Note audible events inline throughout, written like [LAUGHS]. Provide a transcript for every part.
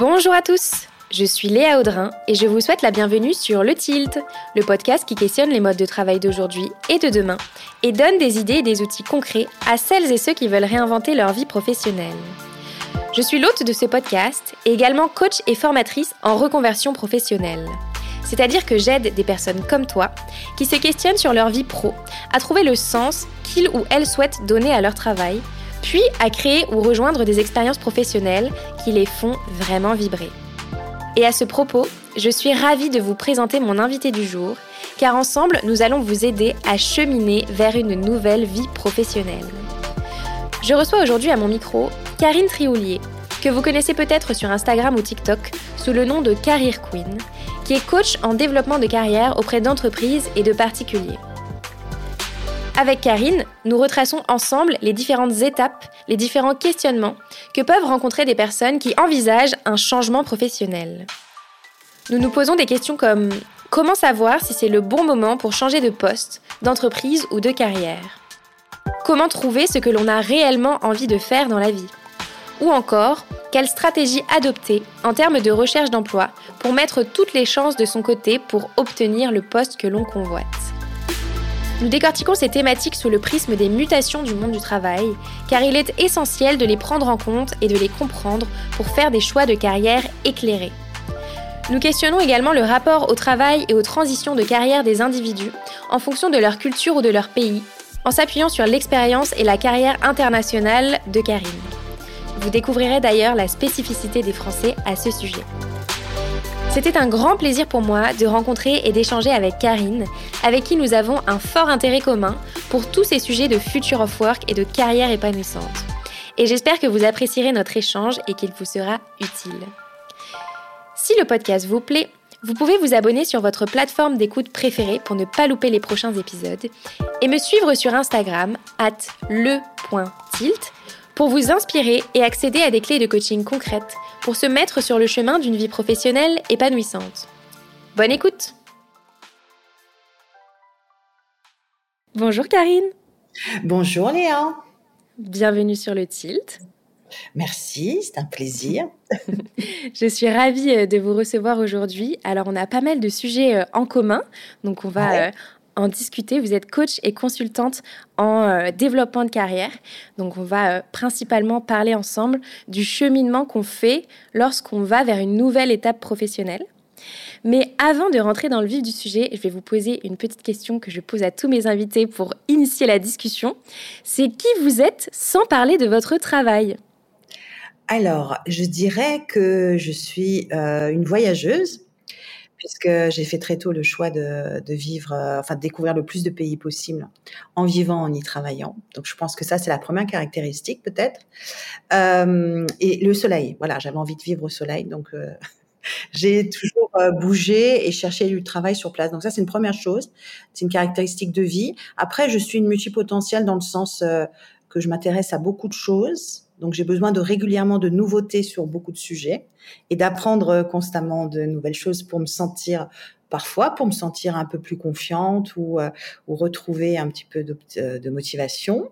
Bonjour à tous, je suis Léa Audrin et je vous souhaite la bienvenue sur Le Tilt, le podcast qui questionne les modes de travail d'aujourd'hui et de demain et donne des idées et des outils concrets à celles et ceux qui veulent réinventer leur vie professionnelle. Je suis l'hôte de ce podcast et également coach et formatrice en reconversion professionnelle. C'est-à-dire que j'aide des personnes comme toi qui se questionnent sur leur vie pro, à trouver le sens qu'ils ou elles souhaitent donner à leur travail, puis à créer ou rejoindre des expériences professionnelles qui les font vraiment vibrer. Et à ce propos, je suis ravie de vous présenter mon invité du jour, car ensemble, nous allons vous aider à cheminer vers une nouvelle vie professionnelle. Je reçois aujourd'hui à mon micro Karine Trioulier, que vous connaissez peut-être sur Instagram ou TikTok sous le nom de Career Queen, qui est coach en développement de carrière auprès d'entreprises et de particuliers. Avec Karine, nous retraçons ensemble les différentes étapes, les différents questionnements que peuvent rencontrer des personnes qui envisagent un changement professionnel. Nous nous posons des questions comme comment savoir si c'est le bon moment pour changer de poste, d'entreprise ou de carrière? Comment trouver ce que l'on a réellement envie de faire dans la vie? Ou encore, quelle stratégie adopter en termes de recherche d'emploi pour mettre toutes les chances de son côté pour obtenir le poste que l'on convoite? Nous décortiquons ces thématiques sous le prisme des mutations du monde du travail, car il est essentiel de les prendre en compte et de les comprendre pour faire des choix de carrière éclairés. Nous questionnons également le rapport au travail et aux transitions de carrière des individus en fonction de leur culture ou de leur pays, en s'appuyant sur l'expérience et la carrière internationale de Karine. Vous découvrirez d'ailleurs la spécificité des Français à ce sujet. C'était un grand plaisir pour moi de rencontrer et d'échanger avec Karine, avec qui nous avons un fort intérêt commun pour tous ces sujets de future of work et de carrière épanouissante. Et j'espère que vous apprécierez notre échange et qu'il vous sera utile. Si le podcast vous plaît, vous pouvez vous abonner sur votre plateforme d'écoute préférée pour ne pas louper les prochains épisodes et me suivre sur Instagram at le.tilt pour vous inspirer et accéder à des clés de coaching concrètes pour se mettre sur le chemin d'une vie professionnelle épanouissante. Bonne écoute Bonjour Karine Bonjour Léa Bienvenue sur le Tilt. Merci, c'est un plaisir. [LAUGHS] Je suis ravie euh, de vous recevoir aujourd'hui. Alors, on a pas mal de sujets euh, en commun, donc on va euh, en discuter. Vous êtes coach et consultante en euh, développement de carrière. Donc on va euh, principalement parler ensemble du cheminement qu'on fait lorsqu'on va vers une nouvelle étape professionnelle. Mais avant de rentrer dans le vif du sujet, je vais vous poser une petite question que je pose à tous mes invités pour initier la discussion. C'est qui vous êtes sans parler de votre travail? Alors, je dirais que je suis euh, une voyageuse puisque j'ai fait très tôt le choix de, de vivre, euh, enfin de découvrir le plus de pays possible en vivant, en y travaillant. Donc je pense que ça c'est la première caractéristique peut-être. Euh, et le soleil, voilà, j'avais envie de vivre au soleil, donc euh, [LAUGHS] j'ai toujours euh, bougé et cherché du travail sur place. Donc ça c'est une première chose, c'est une caractéristique de vie. Après je suis une multipotentielle dans le sens euh, que je m'intéresse à beaucoup de choses donc j'ai besoin de régulièrement de nouveautés sur beaucoup de sujets et d'apprendre constamment de nouvelles choses pour me sentir parfois pour me sentir un peu plus confiante ou, euh, ou retrouver un petit peu de, euh, de, motivation.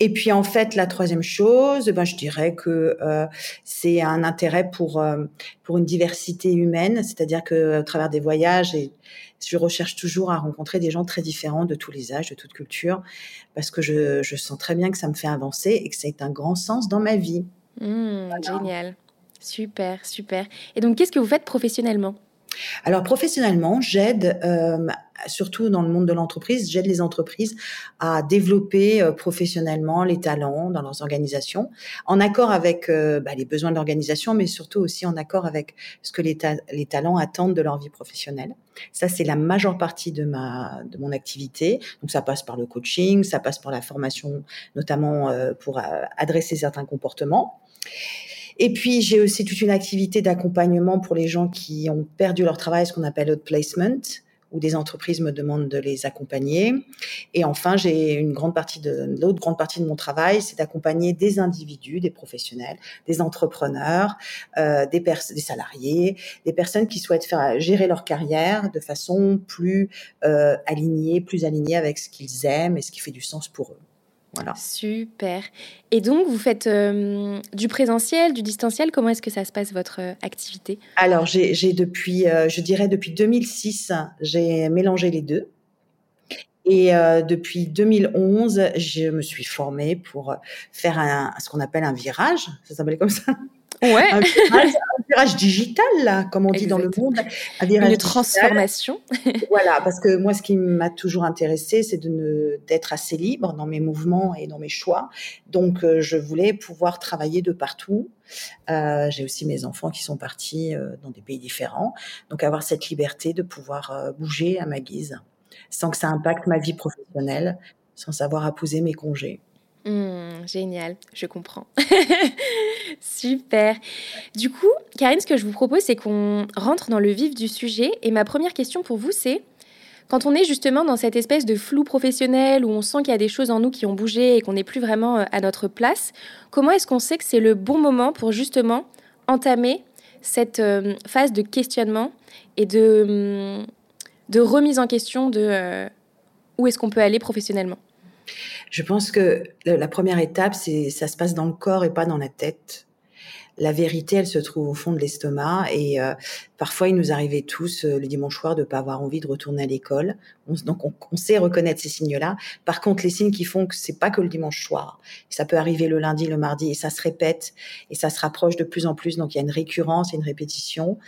Et puis en fait, la troisième chose, ben, je dirais que euh, c'est un intérêt pour euh, pour une diversité humaine, c'est-à-dire que à travers des voyages et je recherche toujours à rencontrer des gens très différents de tous les âges, de toute culture, parce que je, je sens très bien que ça me fait avancer et que c'est un grand sens dans ma vie. Mmh, voilà. Génial. Super, super. Et donc, qu'est-ce que vous faites professionnellement? Alors professionnellement, j'aide, euh, surtout dans le monde de l'entreprise, j'aide les entreprises à développer euh, professionnellement les talents dans leurs organisations, en accord avec euh, bah, les besoins de l'organisation, mais surtout aussi en accord avec ce que les, ta les talents attendent de leur vie professionnelle. Ça, c'est la majeure partie de ma de mon activité. Donc ça passe par le coaching, ça passe par la formation, notamment pour adresser certains comportements. Et puis, j'ai aussi toute une activité d'accompagnement pour les gens qui ont perdu leur travail, ce qu'on appelle outplacement, où des entreprises me demandent de les accompagner. Et enfin, j'ai une grande partie de l'autre grande partie de mon travail, c'est d'accompagner des individus, des professionnels, des entrepreneurs, euh, des, des salariés, des personnes qui souhaitent faire gérer leur carrière de façon plus euh, alignée, plus alignée avec ce qu'ils aiment et ce qui fait du sens pour eux. Voilà. Super. Et donc, vous faites euh, du présentiel, du distanciel. Comment est-ce que ça se passe, votre euh, activité? Alors, j'ai depuis, je dirais depuis 2006, j'ai mélangé les deux. Et depuis 2011, je me suis formée pour faire un, ce qu'on appelle un virage. Ça s'appelle comme ça Ouais. Un virage, digital, là, comme on dit dans le monde. Un virage Une transformation. [LAUGHS] voilà, parce que moi, ce qui m'a toujours intéressé, c'est de d'être assez libre dans mes mouvements et dans mes choix. Donc, euh, je voulais pouvoir travailler de partout. Euh, J'ai aussi mes enfants qui sont partis euh, dans des pays différents. Donc, avoir cette liberté de pouvoir euh, bouger à ma guise, sans que ça impacte ma vie professionnelle, sans savoir apposer mes congés. Mmh, génial, je comprends. [LAUGHS] Super. Du coup, Karine, ce que je vous propose, c'est qu'on rentre dans le vif du sujet. Et ma première question pour vous, c'est quand on est justement dans cette espèce de flou professionnel où on sent qu'il y a des choses en nous qui ont bougé et qu'on n'est plus vraiment euh, à notre place, comment est-ce qu'on sait que c'est le bon moment pour justement entamer cette euh, phase de questionnement et de, hum, de remise en question de euh, où est-ce qu'on peut aller professionnellement? Je pense que la première étape, c'est ça se passe dans le corps et pas dans la tête la vérité, elle se trouve au fond de l'estomac. Et euh, parfois, il nous arrivait tous euh, le dimanche soir de pas avoir envie de retourner à l'école. donc, on, sait reconnaître ces signes-là. Par contre, les signes qui font que c'est pas que le dimanche soir. Ça peut arriver le lundi, le mardi, et ça se répète et ça se rapproche de plus en plus. Donc, il y a une récurrence, une répétition.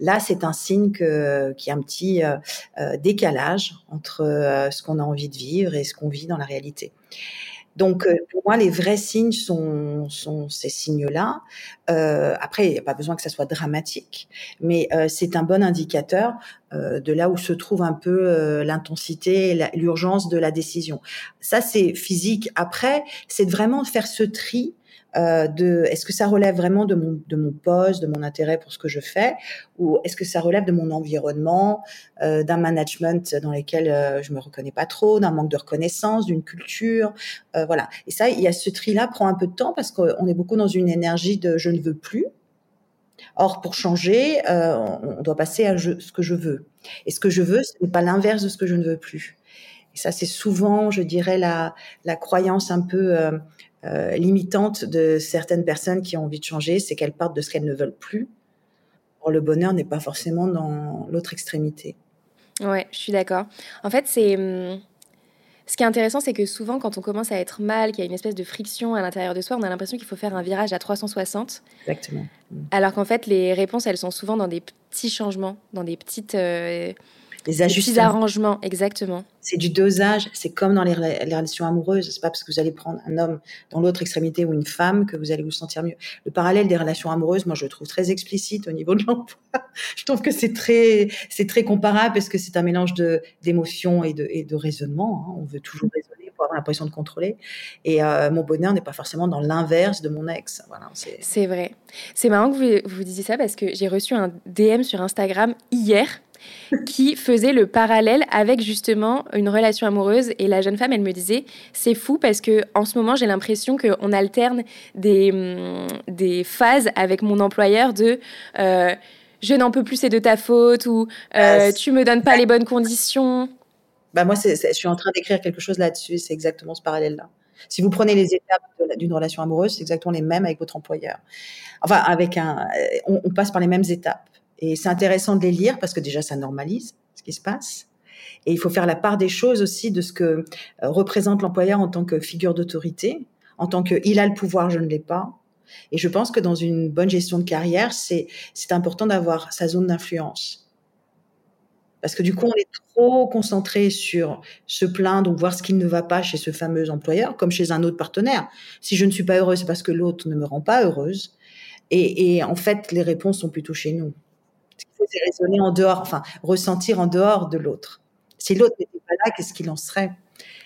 Là, c'est un signe que qu'il a un petit euh, décalage entre ce qu'on a envie de vivre et ce qu'on vit dans la réalité. Donc, euh, pour moi, les vrais signes sont, sont ces signes-là. Euh, après, il n'y a pas besoin que ça soit dramatique, mais euh, c'est un bon indicateur euh, de là où se trouve un peu euh, l'intensité l'urgence de la décision. Ça, c'est physique. Après, c'est vraiment faire ce tri euh, de est-ce que ça relève vraiment de mon, poste, de mon intérêt pour ce que je fais, ou est-ce que ça relève de mon environnement, euh, d'un management dans lequel euh, je me reconnais pas trop, d'un manque de reconnaissance, d'une culture, euh, voilà. Et ça, il y a ce tri-là prend un peu de temps parce qu'on est beaucoup dans une énergie de je ne veux plus. Or, pour changer, on doit passer à ce que je veux. Et ce que je veux, ce n'est pas l'inverse de ce que je ne veux plus. Et ça, c'est souvent, je dirais, la, croyance un peu euh, limitante de certaines personnes qui ont envie de changer, c'est qu'elles partent de ce qu'elles ne veulent plus. Or, le bonheur n'est pas forcément dans l'autre extrémité. Ouais, je suis d'accord. En fait, c'est. Hum, ce qui est intéressant, c'est que souvent, quand on commence à être mal, qu'il y a une espèce de friction à l'intérieur de soi, on a l'impression qu'il faut faire un virage à 360. Exactement. Alors qu'en fait, les réponses, elles sont souvent dans des petits changements, dans des petites. Euh, les ajustements. arrangements, exactement. C'est du dosage. C'est comme dans les, relations amoureuses. C'est pas parce que vous allez prendre un homme dans l'autre extrémité ou une femme que vous allez vous sentir mieux. Le parallèle des relations amoureuses, moi, je le trouve très explicite au niveau de l'emploi. [LAUGHS] je trouve que c'est très, c'est très comparable parce que c'est un mélange de d'émotions et de, et de raisonnement. Hein. On veut toujours raisonner pour avoir l'impression de contrôler. Et euh, mon bonheur n'est pas forcément dans l'inverse de mon ex. Voilà, c'est vrai. C'est marrant que vous, vous disiez ça parce que j'ai reçu un DM sur Instagram hier qui faisait le parallèle avec justement une relation amoureuse. Et la jeune femme, elle me disait, c'est fou parce que en ce moment, j'ai l'impression qu'on alterne des, hum, des phases avec mon employeur de euh, je n'en peux plus, c'est de ta faute ou euh, tu me donnes pas les bonnes conditions. Bah moi, je suis en train d'écrire quelque chose là-dessus. C'est exactement ce parallèle-là. Si vous prenez les étapes d'une relation amoureuse, c'est exactement les mêmes avec votre employeur. Enfin, avec un, on passe par les mêmes étapes. Et c'est intéressant de les lire parce que déjà, ça normalise ce qui se passe. Et il faut faire la part des choses aussi de ce que euh, représente l'employeur en tant que figure d'autorité, en tant que il a le pouvoir, je ne l'ai pas. Et je pense que dans une bonne gestion de carrière, c'est important d'avoir sa zone d'influence. Parce que du coup, on est trop concentré sur se plaindre ou voir ce qui ne va pas chez ce fameux employeur, comme chez un autre partenaire. Si je ne suis pas heureuse, c'est parce que l'autre ne me rend pas heureuse. Et en fait, les réponses sont plutôt chez nous c'est raisonner en dehors, enfin, ressentir en dehors de l'autre. Si l'autre n'était pas là, qu'est-ce qu'il en serait?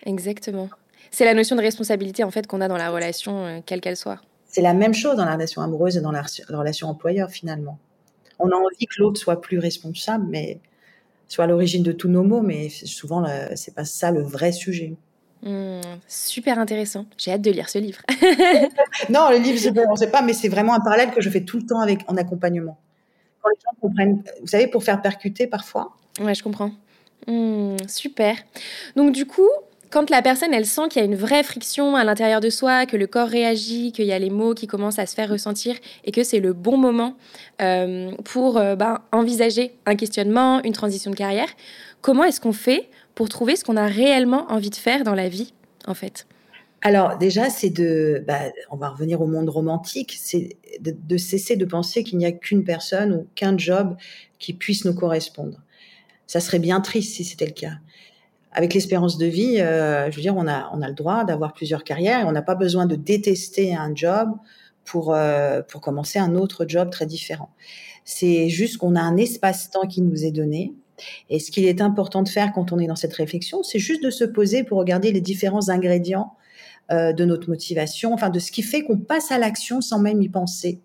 Exactement. C'est la notion de responsabilité, en fait, qu'on a dans la relation, euh, quelle qu'elle soit. C'est la même chose dans la relation amoureuse et dans la, relation employeur, finalement. On a envie que l'autre soit plus responsable, mais soit à l'origine de tous nos maux, mais souvent, c'est pas ça le vrai sujet. Hmm, super intéressant. J'ai hâte de lire ce livre. [LAUGHS] non, le livre, on ne sait pas, mais c'est vraiment un parallèle que je fais tout le temps avec en accompagnement quand les gens comprennent, vous savez, pour faire percuter parfois. Ouais, je comprends. Hmm, super. Donc du coup, quand la personne, elle sent qu'il y a une vraie friction à l'intérieur de soi, que le corps réagit, qu'il y a les mots qui commencent à se faire ressentir et que c'est le bon moment euh, pour euh, ben, envisager un questionnement, une transition de carrière, comment est-ce qu'on fait pour trouver ce qu'on a réellement envie de faire dans la vie, en fait? Alors déjà, c'est de, bah, on va revenir au monde romantique, c'est de, cesser de penser qu'il n'y a qu'une personne ou qu'un job qui puisse nous correspondre. Ça serait bien triste si c'était le cas. Avec l'espérance de vie, euh, je veux dire, on a, on a le droit d'avoir plusieurs carrières et on n'a pas besoin de détester un job pour, euh, pour commencer un autre job très différent. C'est juste qu'on a un espace-temps qui nous est donné. Et ce qu'il est important de faire quand on est dans cette réflexion, c'est juste de se poser pour regarder les différents ingrédients euh, de notre motivation, enfin de ce qui fait qu'on passe à l'action sans même y penser.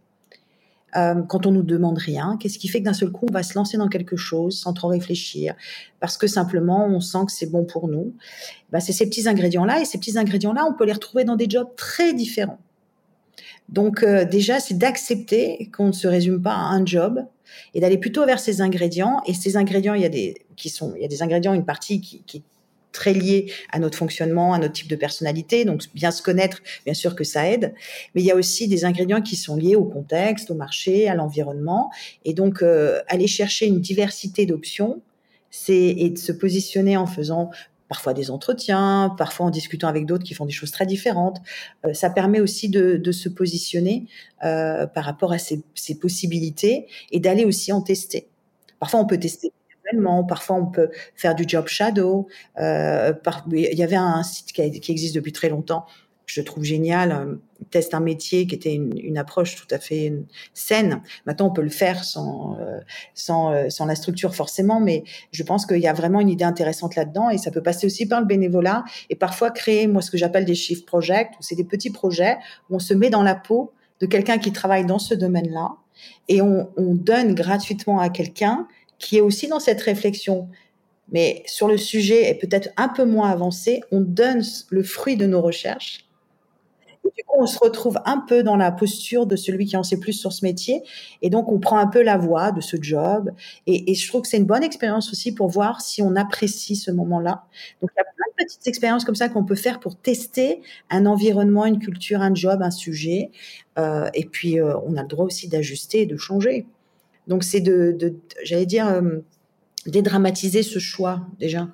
Euh, quand on nous demande rien, qu'est-ce qui fait que d'un seul coup on va se lancer dans quelque chose sans trop réfléchir, parce que simplement on sent que c'est bon pour nous? Bah, c'est ces petits ingrédients-là, et ces petits ingrédients-là, on peut les retrouver dans des jobs très différents. Donc euh, déjà, c'est d'accepter qu'on ne se résume pas à un job et d'aller plutôt vers ces ingrédients. Et ces ingrédients, il y a des qui sont, il y a des ingrédients, une partie qui très lié à notre fonctionnement, à notre type de personnalité. Donc, bien se connaître, bien sûr que ça aide. Mais il y a aussi des ingrédients qui sont liés au contexte, au marché, à l'environnement. Et donc, euh, aller chercher une diversité d'options, c'est et de se positionner en faisant parfois des entretiens, parfois en discutant avec d'autres qui font des choses très différentes. Euh, ça permet aussi de, se positionner euh, par rapport à ces possibilités et d'aller aussi en tester. Parfois, on peut tester Parfois, on peut faire du job shadow. Euh, il y avait un site qui, existe depuis très longtemps, je trouve génial, euh, teste un métier qui était une, approche tout à fait saine. Maintenant, on peut le faire sans, euh, sans, la structure forcément, mais je pense qu'il y a vraiment une idée intéressante là-dedans et ça peut passer aussi par le bénévolat et parfois créer, moi, ce que j'appelle des shift projects, où c'est des petits projets où on se met dans la peau de quelqu'un qui travaille dans ce domaine-là et on donne gratuitement à quelqu'un qui est aussi dans cette réflexion, mais sur le sujet est peut-être un peu moins avancé, on donne le fruit de nos recherches. Du coup, on se retrouve un peu dans la posture de celui qui en sait plus sur ce métier. Et donc, on prend un peu la voix de ce job. Et, je trouve que c'est une bonne expérience aussi pour voir si on apprécie ce moment-là. Donc, il y a plein de petites expériences comme ça qu'on peut faire pour tester un environnement, une culture, un job, un sujet. Euh, et puis, euh, on a le droit aussi d'ajuster et de changer. Donc c'est de, j'allais dire, euh, dédramatiser ce choix déjà.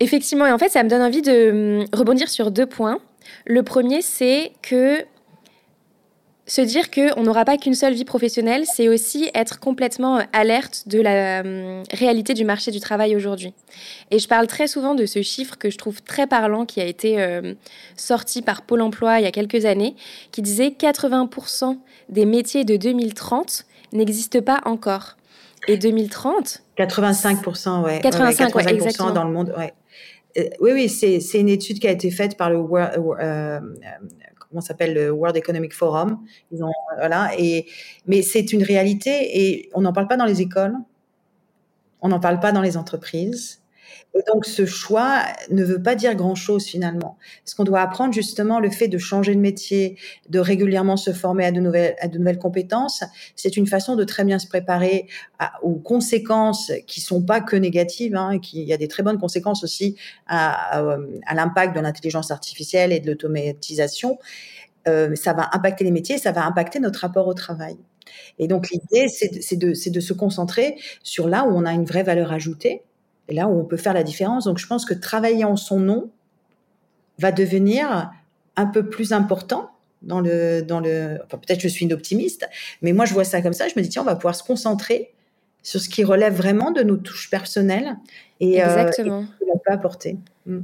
Effectivement, et en fait, ça me donne envie de hum, rebondir sur deux points. Le premier, c'est que se dire qu'on n'aura pas qu'une seule vie professionnelle, c'est aussi être complètement euh, alerte de la hum, réalité du marché du travail aujourd'hui. Et je parle très souvent de ce chiffre que je trouve très parlant, qui a été euh, sorti par Pôle Emploi il y a quelques années, qui disait 80% des métiers de 2030 n'existe pas encore. Et 2030 85%, ouais. 85, ouais, 85 dans le monde, ouais. Euh, oui, oui, c'est une étude qui a été faite par le World, euh, euh, comment s'appelle le World Economic Forum. Ils ont, voilà, et mais c'est une réalité et on n'en parle pas dans les écoles, on n'en parle pas dans les entreprises. Donc, ce choix ne veut pas dire grand-chose finalement. Ce qu'on doit apprendre, justement, le fait de changer de métier, de régulièrement se former à de nouvelles, à de nouvelles compétences, c'est une façon de très bien se préparer aux conséquences qui sont pas que négatives. Hein, qui, il y a des très bonnes conséquences aussi à, à, l'impact de l'intelligence artificielle et de l'automatisation. Euh, ça va impacter les métiers, ça va impacter notre rapport au travail. Et donc l'idée, c'est de, de, de se concentrer sur là où on a une vraie valeur ajoutée, et là où on peut faire la différence. Donc je pense que travailler en son nom va devenir un peu plus important dans le dans le enfin, peut-être je suis une optimiste mais moi je vois ça comme ça je me dis tiens on va pouvoir se concentrer sur ce qui relève vraiment de nos touches personnelles et, euh, Exactement. Euh, peut apporter. Mm.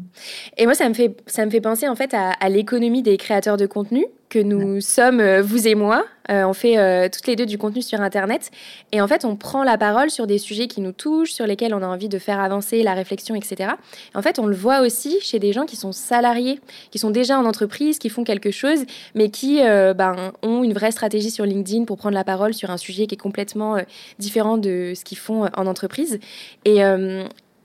Et moi, ça me fait, ça me fait penser en fait à, à l'économie des créateurs de contenu que nous sommes, euh, vous et moi. Euh, on fait toutes les deux du contenu sur Internet. Et en fait, on prend la parole sur des sujets qui nous touchent, sur lesquels on a envie de faire avancer la réflexion, etc. en fait, on le voit aussi chez des gens qui sont salariés, qui sont déjà en entreprise, qui font quelque chose, mais qui ben, ont une vraie stratégie sur LinkedIn pour prendre la parole sur un sujet qui est complètement différent de ce qu'ils font en entreprise. Et,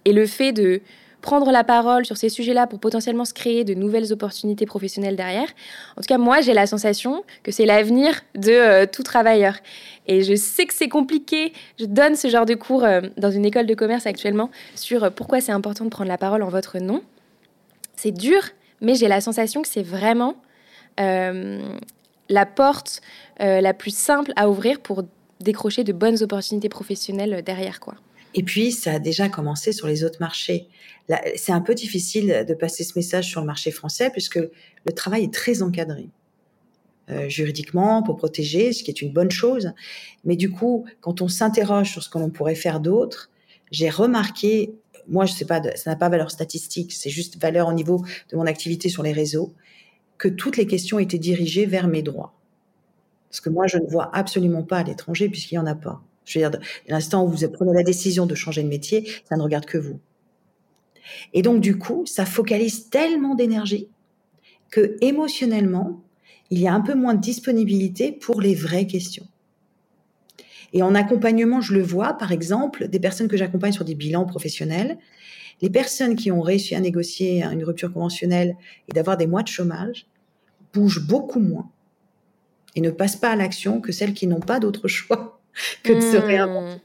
et le fait de prendre la parole sur ces sujets-là pour potentiellement se créer de nouvelles opportunités professionnelles derrière. En tout cas, moi, j'ai la sensation que c'est l'avenir de euh, tout travailleur. Et je sais que c'est compliqué. Je donne ce genre de cours euh, dans une école de commerce actuellement sur euh, pourquoi c'est important de prendre la parole en votre nom. C'est dur, mais j'ai la sensation que c'est vraiment la porte la plus simple à ouvrir pour décrocher de bonnes opportunités professionnelles derrière, quoi. Et puis, ça a déjà commencé sur les autres marchés. C'est un peu difficile de passer ce message sur le marché français puisque le travail est très encadré. Euh, juridiquement pour protéger, ce qui est une bonne chose. Mais du coup, quand on s'interroge sur ce que l'on pourrait faire d'autre, j'ai remarqué, moi je sais pas, ça n'a pas valeur statistique, c'est juste valeur au niveau de mon activité sur les réseaux, que toutes les questions étaient dirigées vers mes droits. Parce que moi, je ne vois absolument pas à l'étranger puisqu'il n'y en a pas. Je veux dire, l'instant où vous prenez la décision de changer de métier, ça ne regarde que vous. Et donc, du coup, ça focalise tellement d'énergie que émotionnellement, il y a un peu moins de disponibilité pour les vraies questions. Et en accompagnement, je le vois, par exemple, des personnes que j'accompagne sur des bilans professionnels, les personnes qui ont réussi à négocier une rupture conventionnelle et d'avoir des mois de chômage bougent beaucoup moins et ne passent pas à l'action que celles qui n'ont pas d'autre [LAUGHS] choix que de se hmm. réinventer.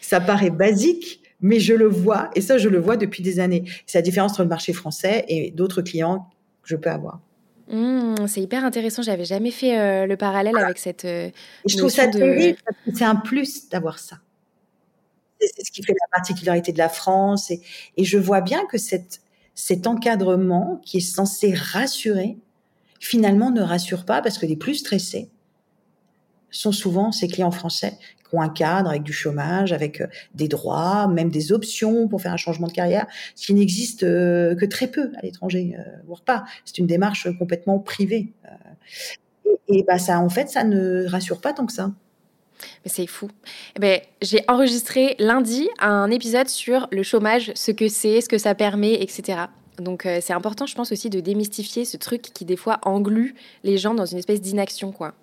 Ça paraît basique, mais je le vois, et ça, je le vois depuis des années. C'est la différence entre le marché français et d'autres clients que je peux avoir. Hmm, c'est hyper intéressant. J'avais jamais fait euh, le parallèle avec cette. Euh, je trouve ça terrible c'est un plus d'avoir ça. C'est ce qui fait la particularité de la France. Et, et je vois bien que cette, cet encadrement qui est censé rassurer, finalement ne rassure pas parce que les plus stressés sont souvent ces clients français qui ont un cadre avec du chômage, avec euh, des droits, même des options pour faire un changement de carrière, ce qui n'existe euh, que très peu à l'étranger, euh, voire pas. C'est une démarche complètement privée. Et, bah ça, en fait, ça ne rassure pas tant que ça. Mais c'est fou. Eh ben, j'ai enregistré lundi un épisode sur le chômage, ce que c'est, ce que ça permet, etc. Donc c'est important, je pense aussi, de démystifier ce truc qui des fois englue les gens dans une espèce d'inaction, quoi.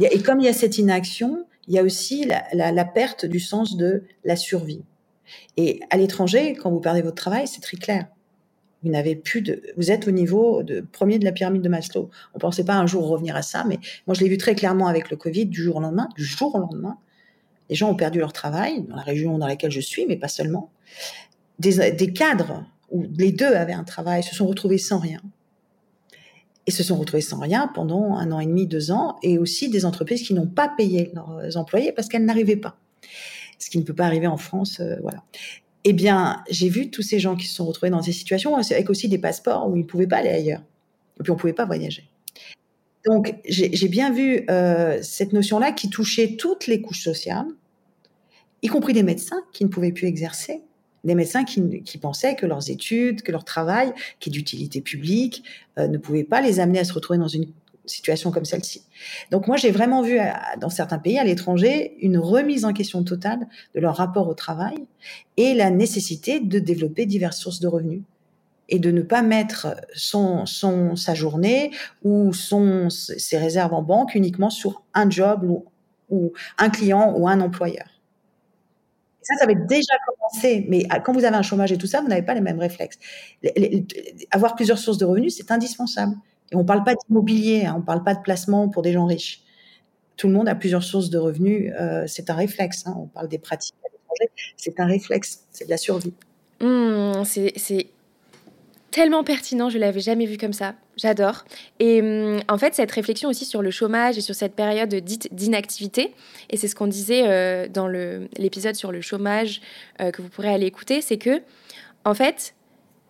Et comme il y a cette inaction, il y a aussi la, perte du sens de la survie. Et à l'étranger, quand vous perdez votre travail, c'est très clair. Vous n'avez plus de, vous êtes au niveau de premier de la pyramide de Maslow. On pensait pas un jour revenir à ça, mais moi je l'ai vu très clairement avec le Covid, du jour au lendemain, du jour au lendemain. Les gens ont perdu leur travail dans la région dans laquelle je suis, mais pas seulement. Des, des cadres où les deux avaient un travail se sont retrouvés sans rien et se sont retrouvés sans rien pendant un an et demi, deux ans, et aussi des entreprises qui n'ont pas payé leurs employés parce qu'elles n'arrivaient pas. Ce qui ne peut pas arriver en France, euh, voilà. Eh bien, j'ai vu tous ces gens qui se sont retrouvés dans ces situations avec aussi des passeports où ils ne pouvaient pas aller ailleurs. Et puis, on ne pouvait pas voyager. Donc, j'ai bien vu euh, cette notion-là qui touchait toutes les couches sociales, y compris des médecins qui ne pouvaient plus exercer, des médecins qui, pensaient que leurs études, que leur travail, qui est d'utilité publique, euh, ne pouvaient pas les amener à se retrouver dans une situation comme celle-ci. Donc moi, j'ai vraiment vu euh, dans certains pays à l'étranger une remise en question totale de leur rapport au travail et la nécessité de développer diverses sources de revenus et de ne pas mettre son, sa journée ou son, ses réserves en banque uniquement sur un job ou un client ou un employeur. Ça, ça avait déjà commencé. Mais ah, quand vous avez un chômage et tout ça, vous n'avez pas les mêmes réflexes. avoir plusieurs sources de revenus, c'est indispensable. Et on ne parle pas d'immobilier, hein, on ne parle pas de placement pour des gens riches. Tout le monde a plusieurs sources de revenus. Euh, c'est un réflexe. Hein. On parle des pratiques à l'étranger. C'est un réflexe. C'est de la survie. Mmh, c'est tellement pertinent, je l'avais jamais vu comme ça. J'adore. Et hum, en fait, cette réflexion aussi sur le chômage et sur cette période dite d'inactivité, et c'est ce qu'on disait euh, dans l'épisode sur le chômage euh, que vous pourrez aller écouter, c'est que, en fait,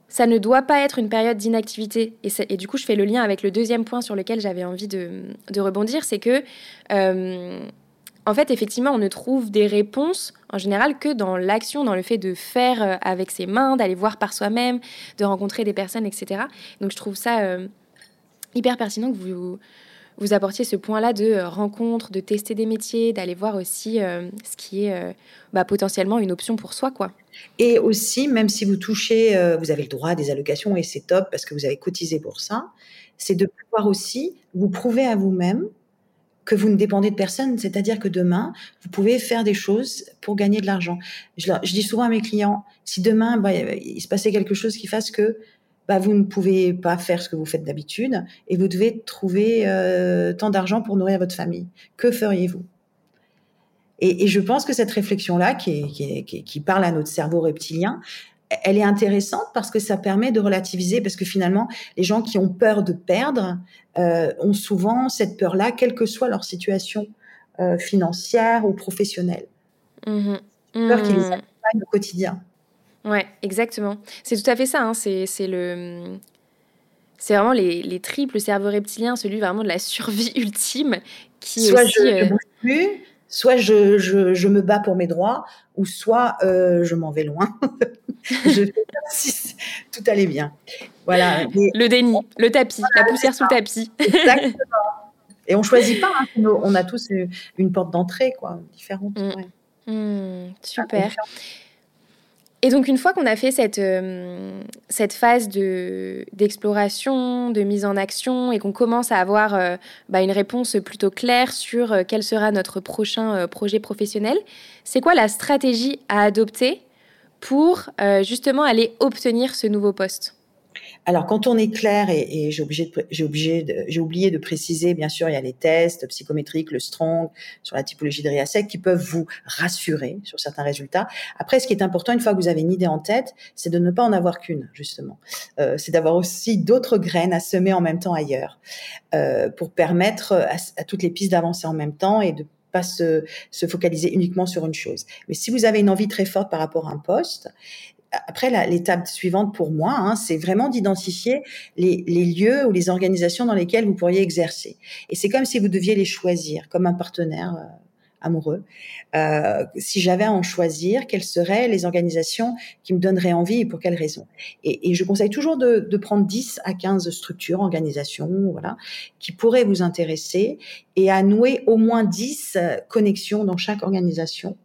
ça ne doit pas être une période d'inactivité. Et, du coup, je fais le lien avec le deuxième point sur lequel j'avais envie de, rebondir, c'est que euh, en fait, effectivement, on ne trouve des réponses en général que dans l'action, dans le fait de faire euh, avec ses mains, d'aller voir par soi-même, de rencontrer des personnes, etc. Donc, je trouve ça euh, hyper pertinent que vous, vous apportiez ce point-là de euh, rencontre, de tester des métiers, d'aller voir aussi ce qui est bah, potentiellement une option pour soi, quoi. Et aussi, même si vous touchez, vous avez le droit à des allocations et c'est top parce que vous avez cotisé pour ça, c'est de pouvoir aussi vous prouver à vous-même que vous ne dépendez de personne, c'est-à-dire que demain, vous pouvez faire des choses pour gagner de l'argent. Je, dis souvent à mes clients, si demain, bah, il se passait quelque chose qui fasse que bah, vous ne pouvez pas faire ce que vous faites d'habitude et vous devez trouver euh, tant d'argent pour nourrir votre famille, que feriez-vous? Et, je pense que cette réflexion-là, qui, qui, parle à notre cerveau reptilien, elle est intéressante parce que ça permet de relativiser, parce que finalement, les gens qui ont peur de perdre euh, ont souvent cette peur-là, quelle que soit leur situation euh, financière ou professionnelle. Mmh peur qui les mmh. accompagne au quotidien. Ouais, exactement. C'est tout à fait ça. Hein. C'est le c'est vraiment les, les, triples cerveaux reptiliens, celui vraiment de la survie [LAUGHS] ultime. Qui soit je bouge plus, soit je, je, je, me bats pour mes droits, ou soit euh, je m'en vais loin. [LAUGHS] je fais tout allait bien. Voilà. le déni, le tapis, la poussière sous le tapis. [LAUGHS] Exactement. Et on choisit pas. Hein, on a tous une porte d'entrée, quoi, différente. Mmh. Mmh, super. Et donc, une fois qu'on a fait cette, euh, cette phase d'exploration, de, mise en action, et qu'on commence à avoir euh, bah, une réponse plutôt claire sur euh, quel sera notre prochain projet professionnel, c'est quoi la stratégie à adopter pour justement aller obtenir ce nouveau poste alors, quand on est clair, et, j'ai oublié de préciser, bien sûr, il y a les tests psychométriques, le strong sur la typologie de RIASEC qui peuvent vous rassurer sur certains résultats. Après, ce qui est important, une fois que vous avez une idée en tête, c'est de ne pas en avoir qu'une, justement. Euh, c'est d'avoir aussi d'autres graines à semer en même temps ailleurs euh, pour permettre à, à toutes les pistes d'avancer en même temps et de pas se, se, focaliser uniquement sur une chose. Mais si vous avez une envie très forte par rapport à un poste, après, l'étape suivante pour moi, hein, c'est vraiment d'identifier les, lieux ou les organisations dans lesquelles vous pourriez exercer. Et c'est comme si vous deviez les choisir comme un partenaire euh, amoureux. Euh, si j'avais à en choisir, quelles seraient les organisations qui me donneraient envie et pour quelles raisons? Et, je conseille toujours de, de, prendre 10 à 15 structures, organisations, voilà, qui pourraient vous intéresser et à nouer au moins 10 connexions dans chaque organisation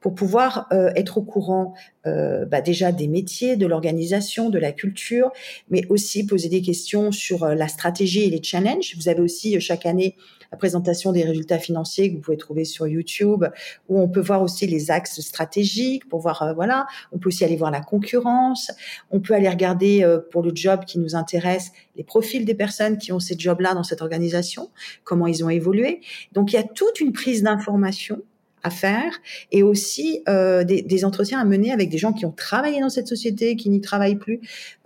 pour pouvoir euh, être au courant euh, bah déjà des métiers, de l'organisation, de la culture, mais aussi poser des questions sur euh, la stratégie et les challenges. Vous avez aussi chaque année la présentation des résultats financiers que vous pouvez trouver sur YouTube, où on peut voir aussi les axes stratégiques pour voir, voilà, on peut aussi aller voir la concurrence, on peut aller regarder pour le job qui nous intéresse les profils des personnes qui ont ces jobs-là dans cette organisation, comment ils ont évolué. Donc il y a toute une prise d'information à faire et aussi euh, des, entretiens à mener avec des gens qui ont travaillé dans cette société, qui n'y travaillent plus,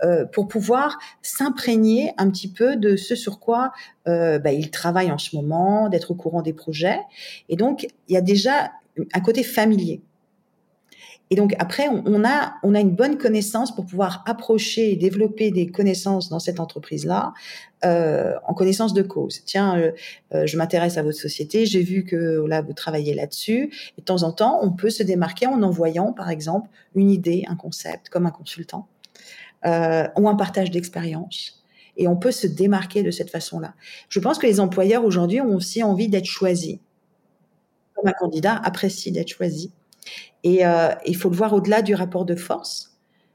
euh, pour pouvoir s'imprégner un petit peu de ce sur quoi euh, bah, ils travaillent en ce moment, d'être au courant des projets. Et donc, il y a déjà un côté familier. Et donc après, on, a, on a une bonne connaissance pour pouvoir approcher et développer des connaissances dans cette entreprise-là euh, en connaissance de cause. Tiens, euh, euh, je m'intéresse à votre société, j'ai vu que là vous travaillez là-dessus. Et de temps en temps, on peut se démarquer en envoyant, par exemple, une idée, un concept, comme un consultant, ou un partage d'expérience. Et on peut se démarquer de cette façon-là. Je pense que les employeurs aujourd'hui ont aussi envie d'être choisis. Comme un candidat apprécie d'être choisi et euh, il faut le voir au-delà du rapport de force.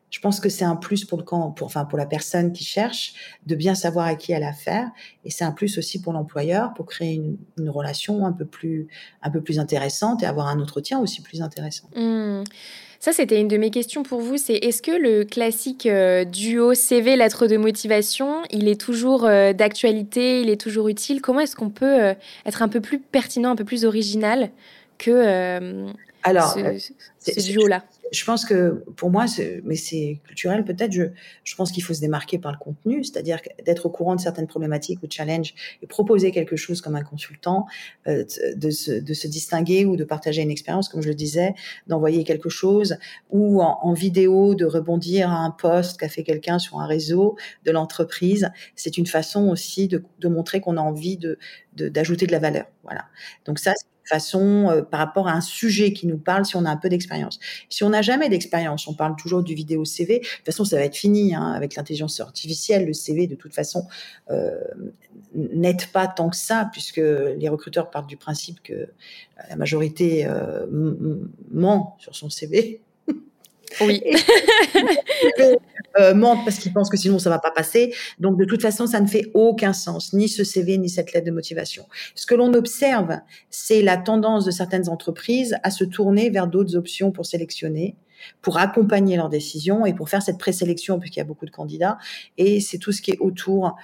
Je pense que c'est un plus pour le camp, pour, enfin pour la personne qui cherche, de bien savoir à qui elle a affaire, et c'est un plus aussi pour l'employeur pour créer une, relation un peu plus, un peu plus intéressante et avoir un entretien aussi plus intéressant. Mmh. Ça, c'était une de mes questions pour vous. C'est est-ce que le classique euh, duo CV lettre de motivation, il est toujours euh, d'actualité, il est toujours utile? Comment est-ce qu'on peut être un peu plus pertinent, un peu plus original que alors, ce, euh, duo-là je pense que pour moi, mais c'est culturel peut-être, je, je pense qu'il faut se démarquer par le contenu, c'est-à-dire d'être au courant de certaines problématiques ou challenges et proposer quelque chose comme un consultant, euh, de, se, de se distinguer ou de partager une expérience, comme je le disais, d'envoyer quelque chose ou en, en, vidéo de rebondir à un post qu'a fait quelqu'un sur un réseau de l'entreprise. C'est une façon aussi de, de montrer qu'on a envie de d'ajouter de, de la valeur. Voilà. Donc ça, façon euh, par rapport à un sujet qui nous parle si on a un peu d'expérience. Si on n'a jamais d'expérience, on parle toujours du vidéo CV. De toute façon, ça va être fini hein, avec l'intelligence artificielle. Le CV, de toute façon, euh, n'aide pas tant que ça, puisque les recruteurs partent du principe que la majorité euh, ment sur son CV. Oui. [LAUGHS] euh, mentent parce qu'ils pensent que sinon ça va pas passer. Donc de toute façon, ça ne fait aucun sens, ni ce CV, ni cette lettre de motivation. Ce que l'on observe, c'est la tendance de certaines entreprises à se tourner vers d'autres options pour sélectionner pour accompagner leurs décisions et pour faire cette présélection, puisqu'il y a beaucoup de candidats. Et c'est tout ce qui est autour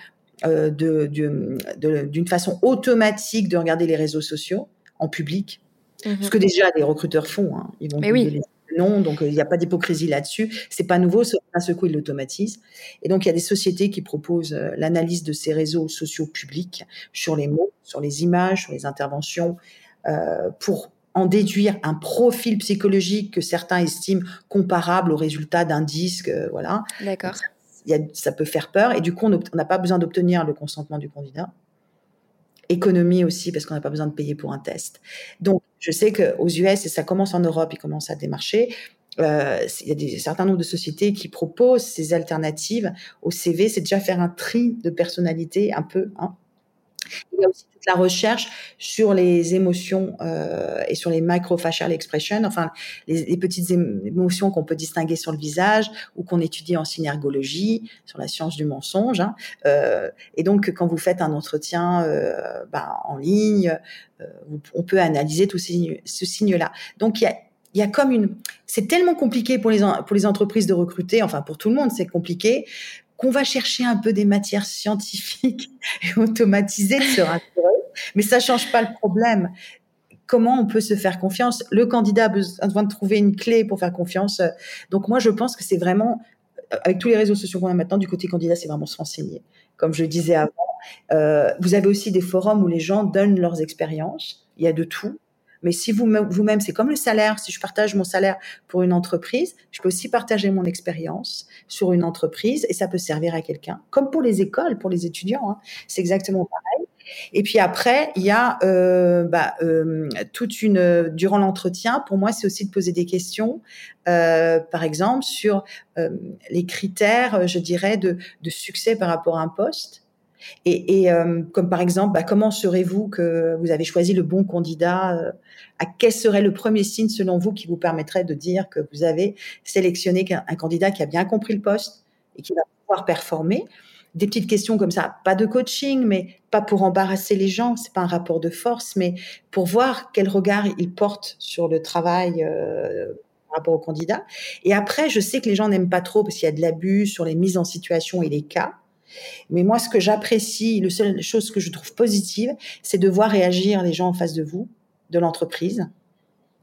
euh, de, d'une façon automatique de regarder les réseaux sociaux en public, ce que déjà les recruteurs font. Hein. Ils vont Mais oui non, donc il n'y a pas d'hypocrisie là-dessus. C'est pas nouveau, à ce coup ils l'automatisent. Et donc il y a des sociétés qui proposent l'analyse de ces réseaux sociaux publics sur les mots, sur les images, sur les interventions, pour en déduire un profil psychologique que certains estiment comparable au résultat d'un disque, voilà. D'accord. Ça peut faire peur et du coup on n'a pas besoin d'obtenir le consentement du candidat économie aussi, parce qu'on n'a pas besoin de payer pour un test. Donc, je sais qu'aux US, et ça commence en Europe, ils commencent à démarcher, euh, il y a des, un certain nombre de sociétés qui proposent ces alternatives au CV, c'est déjà faire un tri de personnalité un peu. Hein. Il y a aussi toute la recherche sur les émotions euh, et sur les microfacial expressions, enfin les, petites émotions qu'on peut distinguer sur le visage ou qu'on étudie en synergologie, sur la science du mensonge. Hein. Euh, et donc, quand vous faites un entretien euh, bah, en ligne, on peut analyser tout ces, ce signe-là. Donc, il y a comme une, c'est tellement compliqué pour les entreprises de recruter, enfin pour tout le monde, c'est compliqué qu'on va chercher un peu des matières scientifiques [LAUGHS] et automatisées de se. Mais ça change pas le problème. Comment on peut se faire confiance? Le candidat a besoin de trouver une clé pour faire confiance. Donc moi, je pense que c'est vraiment, avec tous les réseaux sociaux qu'on a maintenant, du côté candidat, c'est vraiment se renseigner. Comme je disais avant, euh, vous avez aussi des forums où les gens donnent leurs expériences. Il y a de tout. Mais si vous, vous-même, c'est comme le salaire, si je partage mon salaire pour une entreprise, je peux aussi partager mon expérience sur une entreprise et ça peut servir à quelqu'un. Comme pour les écoles, pour les étudiants, hein, c'est exactement pareil. Et puis après, il y a euh, bah, euh, toute une durant l'entretien. Pour moi, c'est aussi de poser des questions, euh, par exemple sur les critères, je dirais, de, succès par rapport à un poste. Et, comme par exemple, bah, comment serez-vous que vous avez choisi le bon candidat Quel serait le premier signe selon vous qui vous permettrait de dire que vous avez sélectionné un, candidat qui a bien compris le poste et qui va pouvoir performer? Des petites questions comme ça, pas de coaching, mais pas pour embarrasser les gens, c'est pas un rapport de force, mais pour voir quel regard il porte sur le travail. Euh, par rapport au candidat. Et après, je sais que les gens n'aiment pas trop parce qu'il y a de l'abus sur les mises en situation et les cas. Mais moi, ce que j'apprécie, la seule chose que je trouve positive, c'est de voir réagir les gens en face de vous, de l'entreprise.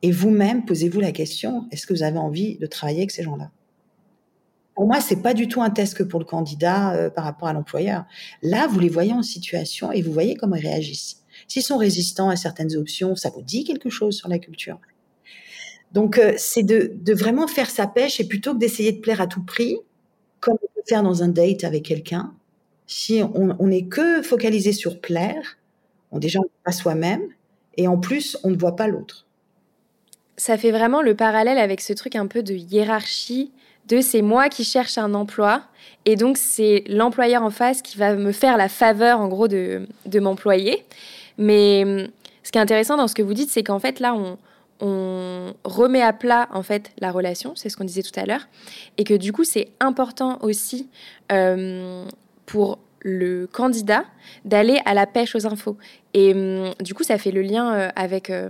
Et vous-même, posez-vous la question, est-ce que vous avez envie de travailler avec ces gens-là? Pour moi, c'est pas du tout un test que pour le candidat euh, par rapport à l'employeur. Là, vous les voyez en situation et vous voyez comment ils réagissent. S'ils sont résistants à certaines options, ça vous dit quelque chose sur la culture? Donc, euh, c'est de, vraiment faire sa pêche et plutôt que d'essayer de plaire à tout prix, comme on peut faire dans un date avec quelqu'un, si on n'est que focalisé sur plaire, on déjà pas soi-même et en plus on ne voit pas l'autre. Ça fait vraiment le parallèle avec ce truc un peu de hiérarchie de c'est moi qui cherche un emploi et donc c'est l'employeur en face qui va me faire la faveur en gros de, m'employer. Mais hum, ce qui est intéressant dans ce que vous dites, c'est qu'en fait là on, remet à plat en fait la relation, c'est ce qu'on disait tout à l'heure, et que du coup c'est important aussi euh, pour le candidat d'aller à la pêche aux infos. Et hum, du coup, ça fait le lien euh, avec euh,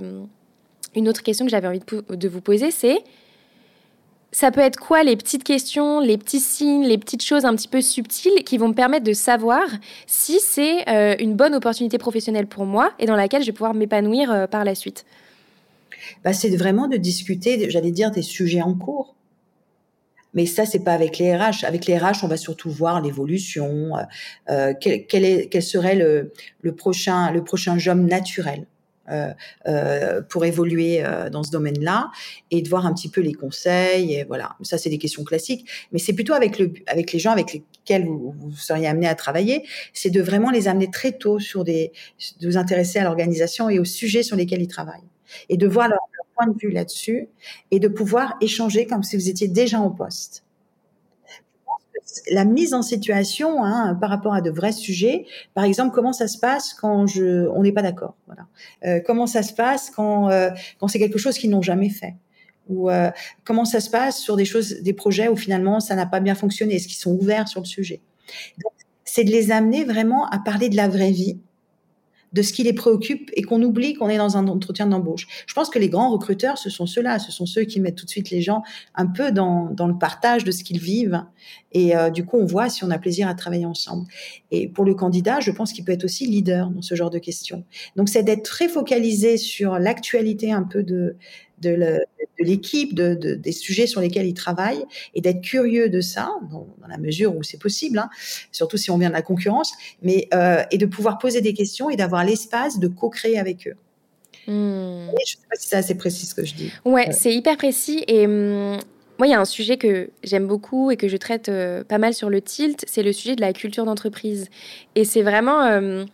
une autre question que j'avais envie de, vous poser, c'est ça peut être quoi les petites questions, les petits signes, les petites choses un petit peu subtiles qui vont me permettre de savoir si c'est euh, une bonne opportunité professionnelle pour moi et dans laquelle je vais pouvoir m'épanouir par la suite? Bah, C'est vraiment de discuter, j'allais dire, des sujets en cours. Mais ça, c'est pas avec les RH. Avec les RH, on va surtout voir l'évolution, euh, euh quel, est, quel serait le, le, prochain, le prochain job naturel. Euh, euh, pour évoluer euh, dans ce domaine-là et de voir un petit peu les conseils et voilà ça c'est des questions classiques mais c'est plutôt avec le avec les gens avec lesquels vous, vous seriez amené à travailler c'est de vraiment les amener très tôt sur des de vous intéresser à l'organisation et aux sujets sur lesquels ils travaillent et de voir leur de vue là-dessus et de pouvoir échanger comme si vous étiez déjà en poste. La mise en situation hein, par rapport à de vrais sujets, par exemple, comment ça se passe quand je, on n'est pas d'accord, voilà. Euh, comment ça se passe quand, euh, quand c'est quelque chose qu'ils n'ont jamais fait, ou euh, comment ça se passe sur des choses, des projets où finalement ça n'a pas bien fonctionné, est-ce qu'ils sont ouverts sur le sujet? C'est de les amener vraiment à parler de la vraie vie, de ce qui les préoccupe et qu'on oublie qu'on est dans un entretien d'embauche. Je pense que les grands recruteurs, ce sont ceux-là, ce sont ceux qui mettent tout de suite les gens un peu dans, dans le partage de ce qu'ils vivent Et euh, du coup, on voit si on a plaisir à travailler ensemble. Et pour le candidat, je pense qu'il peut être aussi leader dans ce genre de questions. Donc, c'est d'être très focalisé sur l'actualité un peu de, de l'équipe, de, de, des sujets sur lesquels il travaille, et d'être curieux de ça, dans, dans la mesure où c'est possible, hein, surtout si on vient de la concurrence, mais euh, et de pouvoir poser des questions et d'avoir l'espace de co-créer avec eux. Hmm. je ne sais pas si c'est assez précis ce que je dis. Ouais, c'est hyper précis et hum, moi, il y a un sujet que j'aime beaucoup et que je traite euh, pas mal sur le tilt, c'est le sujet de la culture d'entreprise. Et c'est vraiment euh,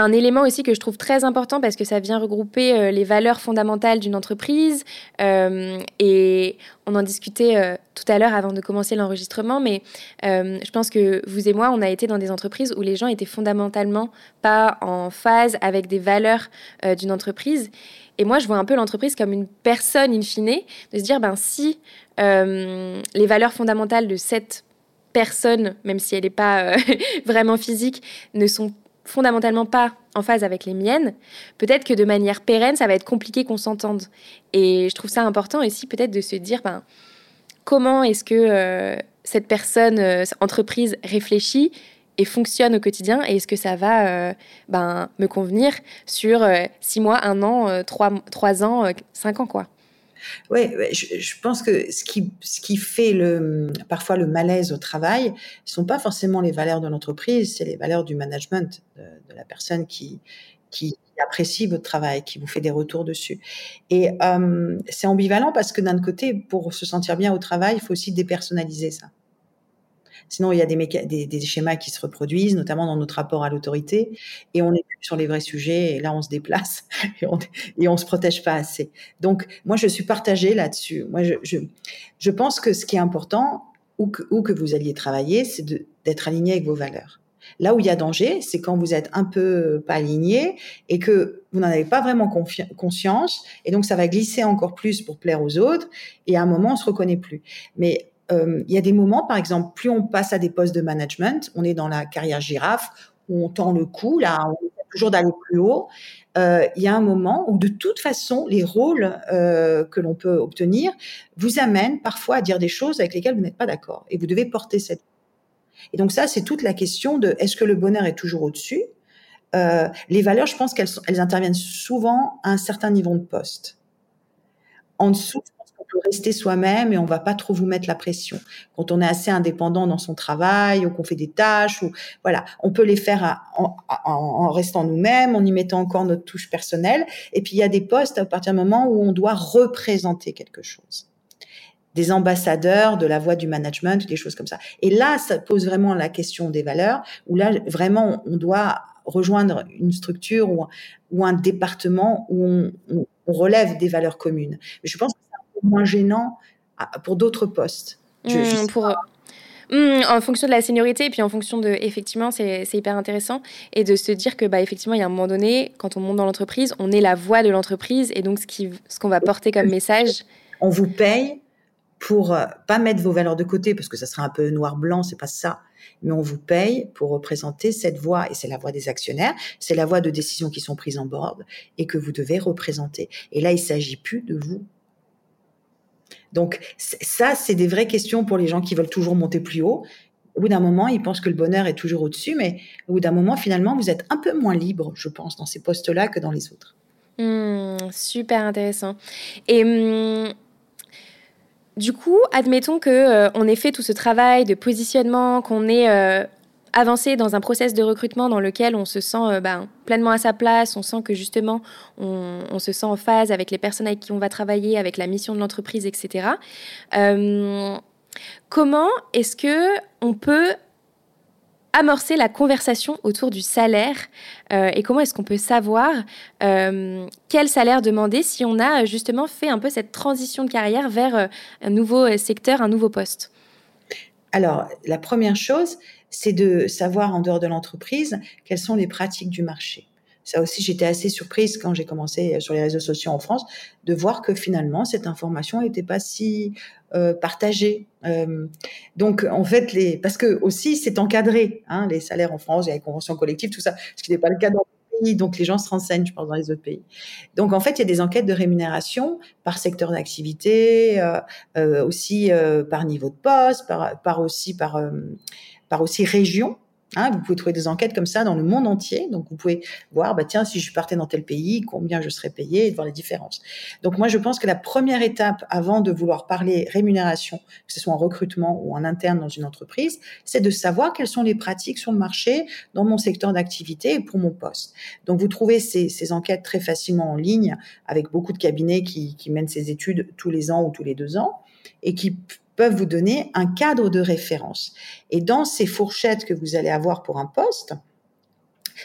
un élément aussi que je trouve très important parce que ça vient regrouper euh, les valeurs fondamentales d'une entreprise. et on en discutait tout à l'heure avant de commencer l'enregistrement, mais je pense que vous et moi, on a été dans des entreprises où les gens étaient fondamentalement pas en phase avec des valeurs d'une entreprise. Et moi, je vois un peu l'entreprise comme une personne in fine, de se dire, ben, si euh, les valeurs fondamentales de cette personne, même si elle n'est pas euh, [LAUGHS] vraiment physique, ne sont fondamentalement pas en phase avec les miennes, peut-être que de manière pérenne, ça va être compliqué qu'on s'entende. Et je trouve ça important aussi peut-être de se dire, ben, comment est-ce que euh, cette personne, entreprise réfléchit et fonctionne au quotidien et est-ce que ça va euh, ben, me convenir sur euh, six mois, un an, euh, trois, trois ans, cinq ans quoi. Oui, je, pense que ce qui, ce qui fait le, parfois le malaise au travail ne sont pas forcément les valeurs de l'entreprise, c'est les valeurs du management, de, la personne qui, qui apprécie votre travail, qui vous fait des retours dessus. Et c'est ambivalent parce que d'un côté, pour se sentir bien au travail, il faut aussi dépersonnaliser ça. Sinon, il y a des, schémas qui se reproduisent, notamment dans notre rapport à l'autorité, et on est sur les vrais sujets, et là, on se déplace, [LAUGHS] et on, se protège pas assez. Donc, moi, je suis partagée là-dessus. Moi, je, pense que ce qui est important, où que, où que vous alliez travailler, c'est d'être aligné avec vos valeurs. Là où il y a danger, c'est quand vous êtes un peu pas aligné et que vous n'en avez pas vraiment conscience, et donc ça va glisser encore plus pour plaire aux autres, et à un moment, on se reconnaît plus. Mais euh, il y a des moments, par exemple, plus on passe à des postes de management, on est dans la carrière girafe, on tend le cou, là, on essaie toujours d'aller plus haut. Euh, il y a un moment où de toute façon, les rôles euh, que l'on peut obtenir vous amènent parfois à dire des choses avec lesquelles vous n'êtes pas d'accord, et vous devez porter cette. Et donc ça, c'est toute la question de est-ce que le bonheur est toujours au-dessus? Les valeurs, je pense qu'elles elles interviennent souvent à un certain niveau de poste. En dessous, rester soi-même et on va pas trop vous mettre la pression. Quand on est assez indépendant dans son travail ou qu'on fait des tâches ou voilà, on peut les faire en, restant nous-mêmes, en y mettant encore notre touche personnelle. Et puis il y a des postes à partir du moment où on doit représenter quelque chose des ambassadeurs de la voix du management, des choses comme ça. Et là, ça pose vraiment la question des valeurs, où là, vraiment, on doit rejoindre une structure ou, ou un département où on, on, relève des valeurs communes. Mais je pense que moins gênant pour d'autres postes. Hmm, pour... Hmm, en fonction de la seniorité et puis en fonction de effectivement c'est hyper intéressant. Et de se dire que bah effectivement il y a un moment donné quand on monte dans l'entreprise on est la voix de l'entreprise et donc ce qui ce qu'on va porter comme message. On vous paye pour euh, pas mettre vos valeurs de côté parce que ça serait un peu noir blanc c'est pas ça. Mais on vous paye pour représenter cette voix. Et c'est la voix des actionnaires c'est la voix de décisions qui sont prises en board et que vous devez représenter. Et là il s'agit plus de vous donc ça, c'est des vraies questions pour les gens qui veulent toujours monter plus haut. Au bout d'un moment, ils pensent que le bonheur est toujours au-dessus, mais au bout d'un moment, finalement, vous êtes un peu moins libre, je pense, dans ces postes-là que dans les autres. Hmm, super intéressant. Et hmm, du coup, admettons que euh, on ait fait tout ce travail de positionnement, qu'on ait euh, avancer dans un process de recrutement dans lequel on se sent euh, ben, pleinement à sa place, on sent que justement on, se sent en phase avec les personnes avec qui on va travailler, avec la mission de l'entreprise, etc. Euh, comment est-ce que on peut amorcer la conversation autour du salaire euh, et comment est-ce qu'on peut savoir quel salaire demander si on a justement fait un peu cette transition de carrière vers un nouveau secteur, un nouveau poste? Alors, la première chose, c'est de savoir en dehors de l'entreprise quelles sont les pratiques du marché. Ça aussi, j'étais assez surprise quand j'ai commencé sur les réseaux sociaux en France de voir que finalement cette information n'était pas si euh, partagée. Euh, donc en fait, les parce que aussi c'est encadré, hein, les salaires en France, il y a les conventions collectives, tout ça, ce qui n'est pas le cas dans donc les gens se renseignent, je pense, dans les autres pays. Donc en fait, il y a des enquêtes de rémunération par secteur d'activité, euh, euh, aussi euh, par niveau de poste, par, par aussi par, par aussi région. Hein, vous pouvez trouver des enquêtes comme ça dans le monde entier. Donc, vous pouvez voir, bah, tiens, si je partais dans tel pays, combien je serais payé et voir les différences. Donc, moi, je pense que la première étape avant de vouloir parler rémunération, que ce soit en recrutement ou en interne dans une entreprise, c'est de savoir quelles sont les pratiques sur le marché dans mon secteur d'activité et pour mon poste. Donc, vous trouvez ces, enquêtes très facilement en ligne avec beaucoup de cabinets qui, qui mènent ces études tous les ans ou tous les deux ans et qui vous donner un cadre de référence. Et dans ces fourchettes que vous allez avoir pour un poste,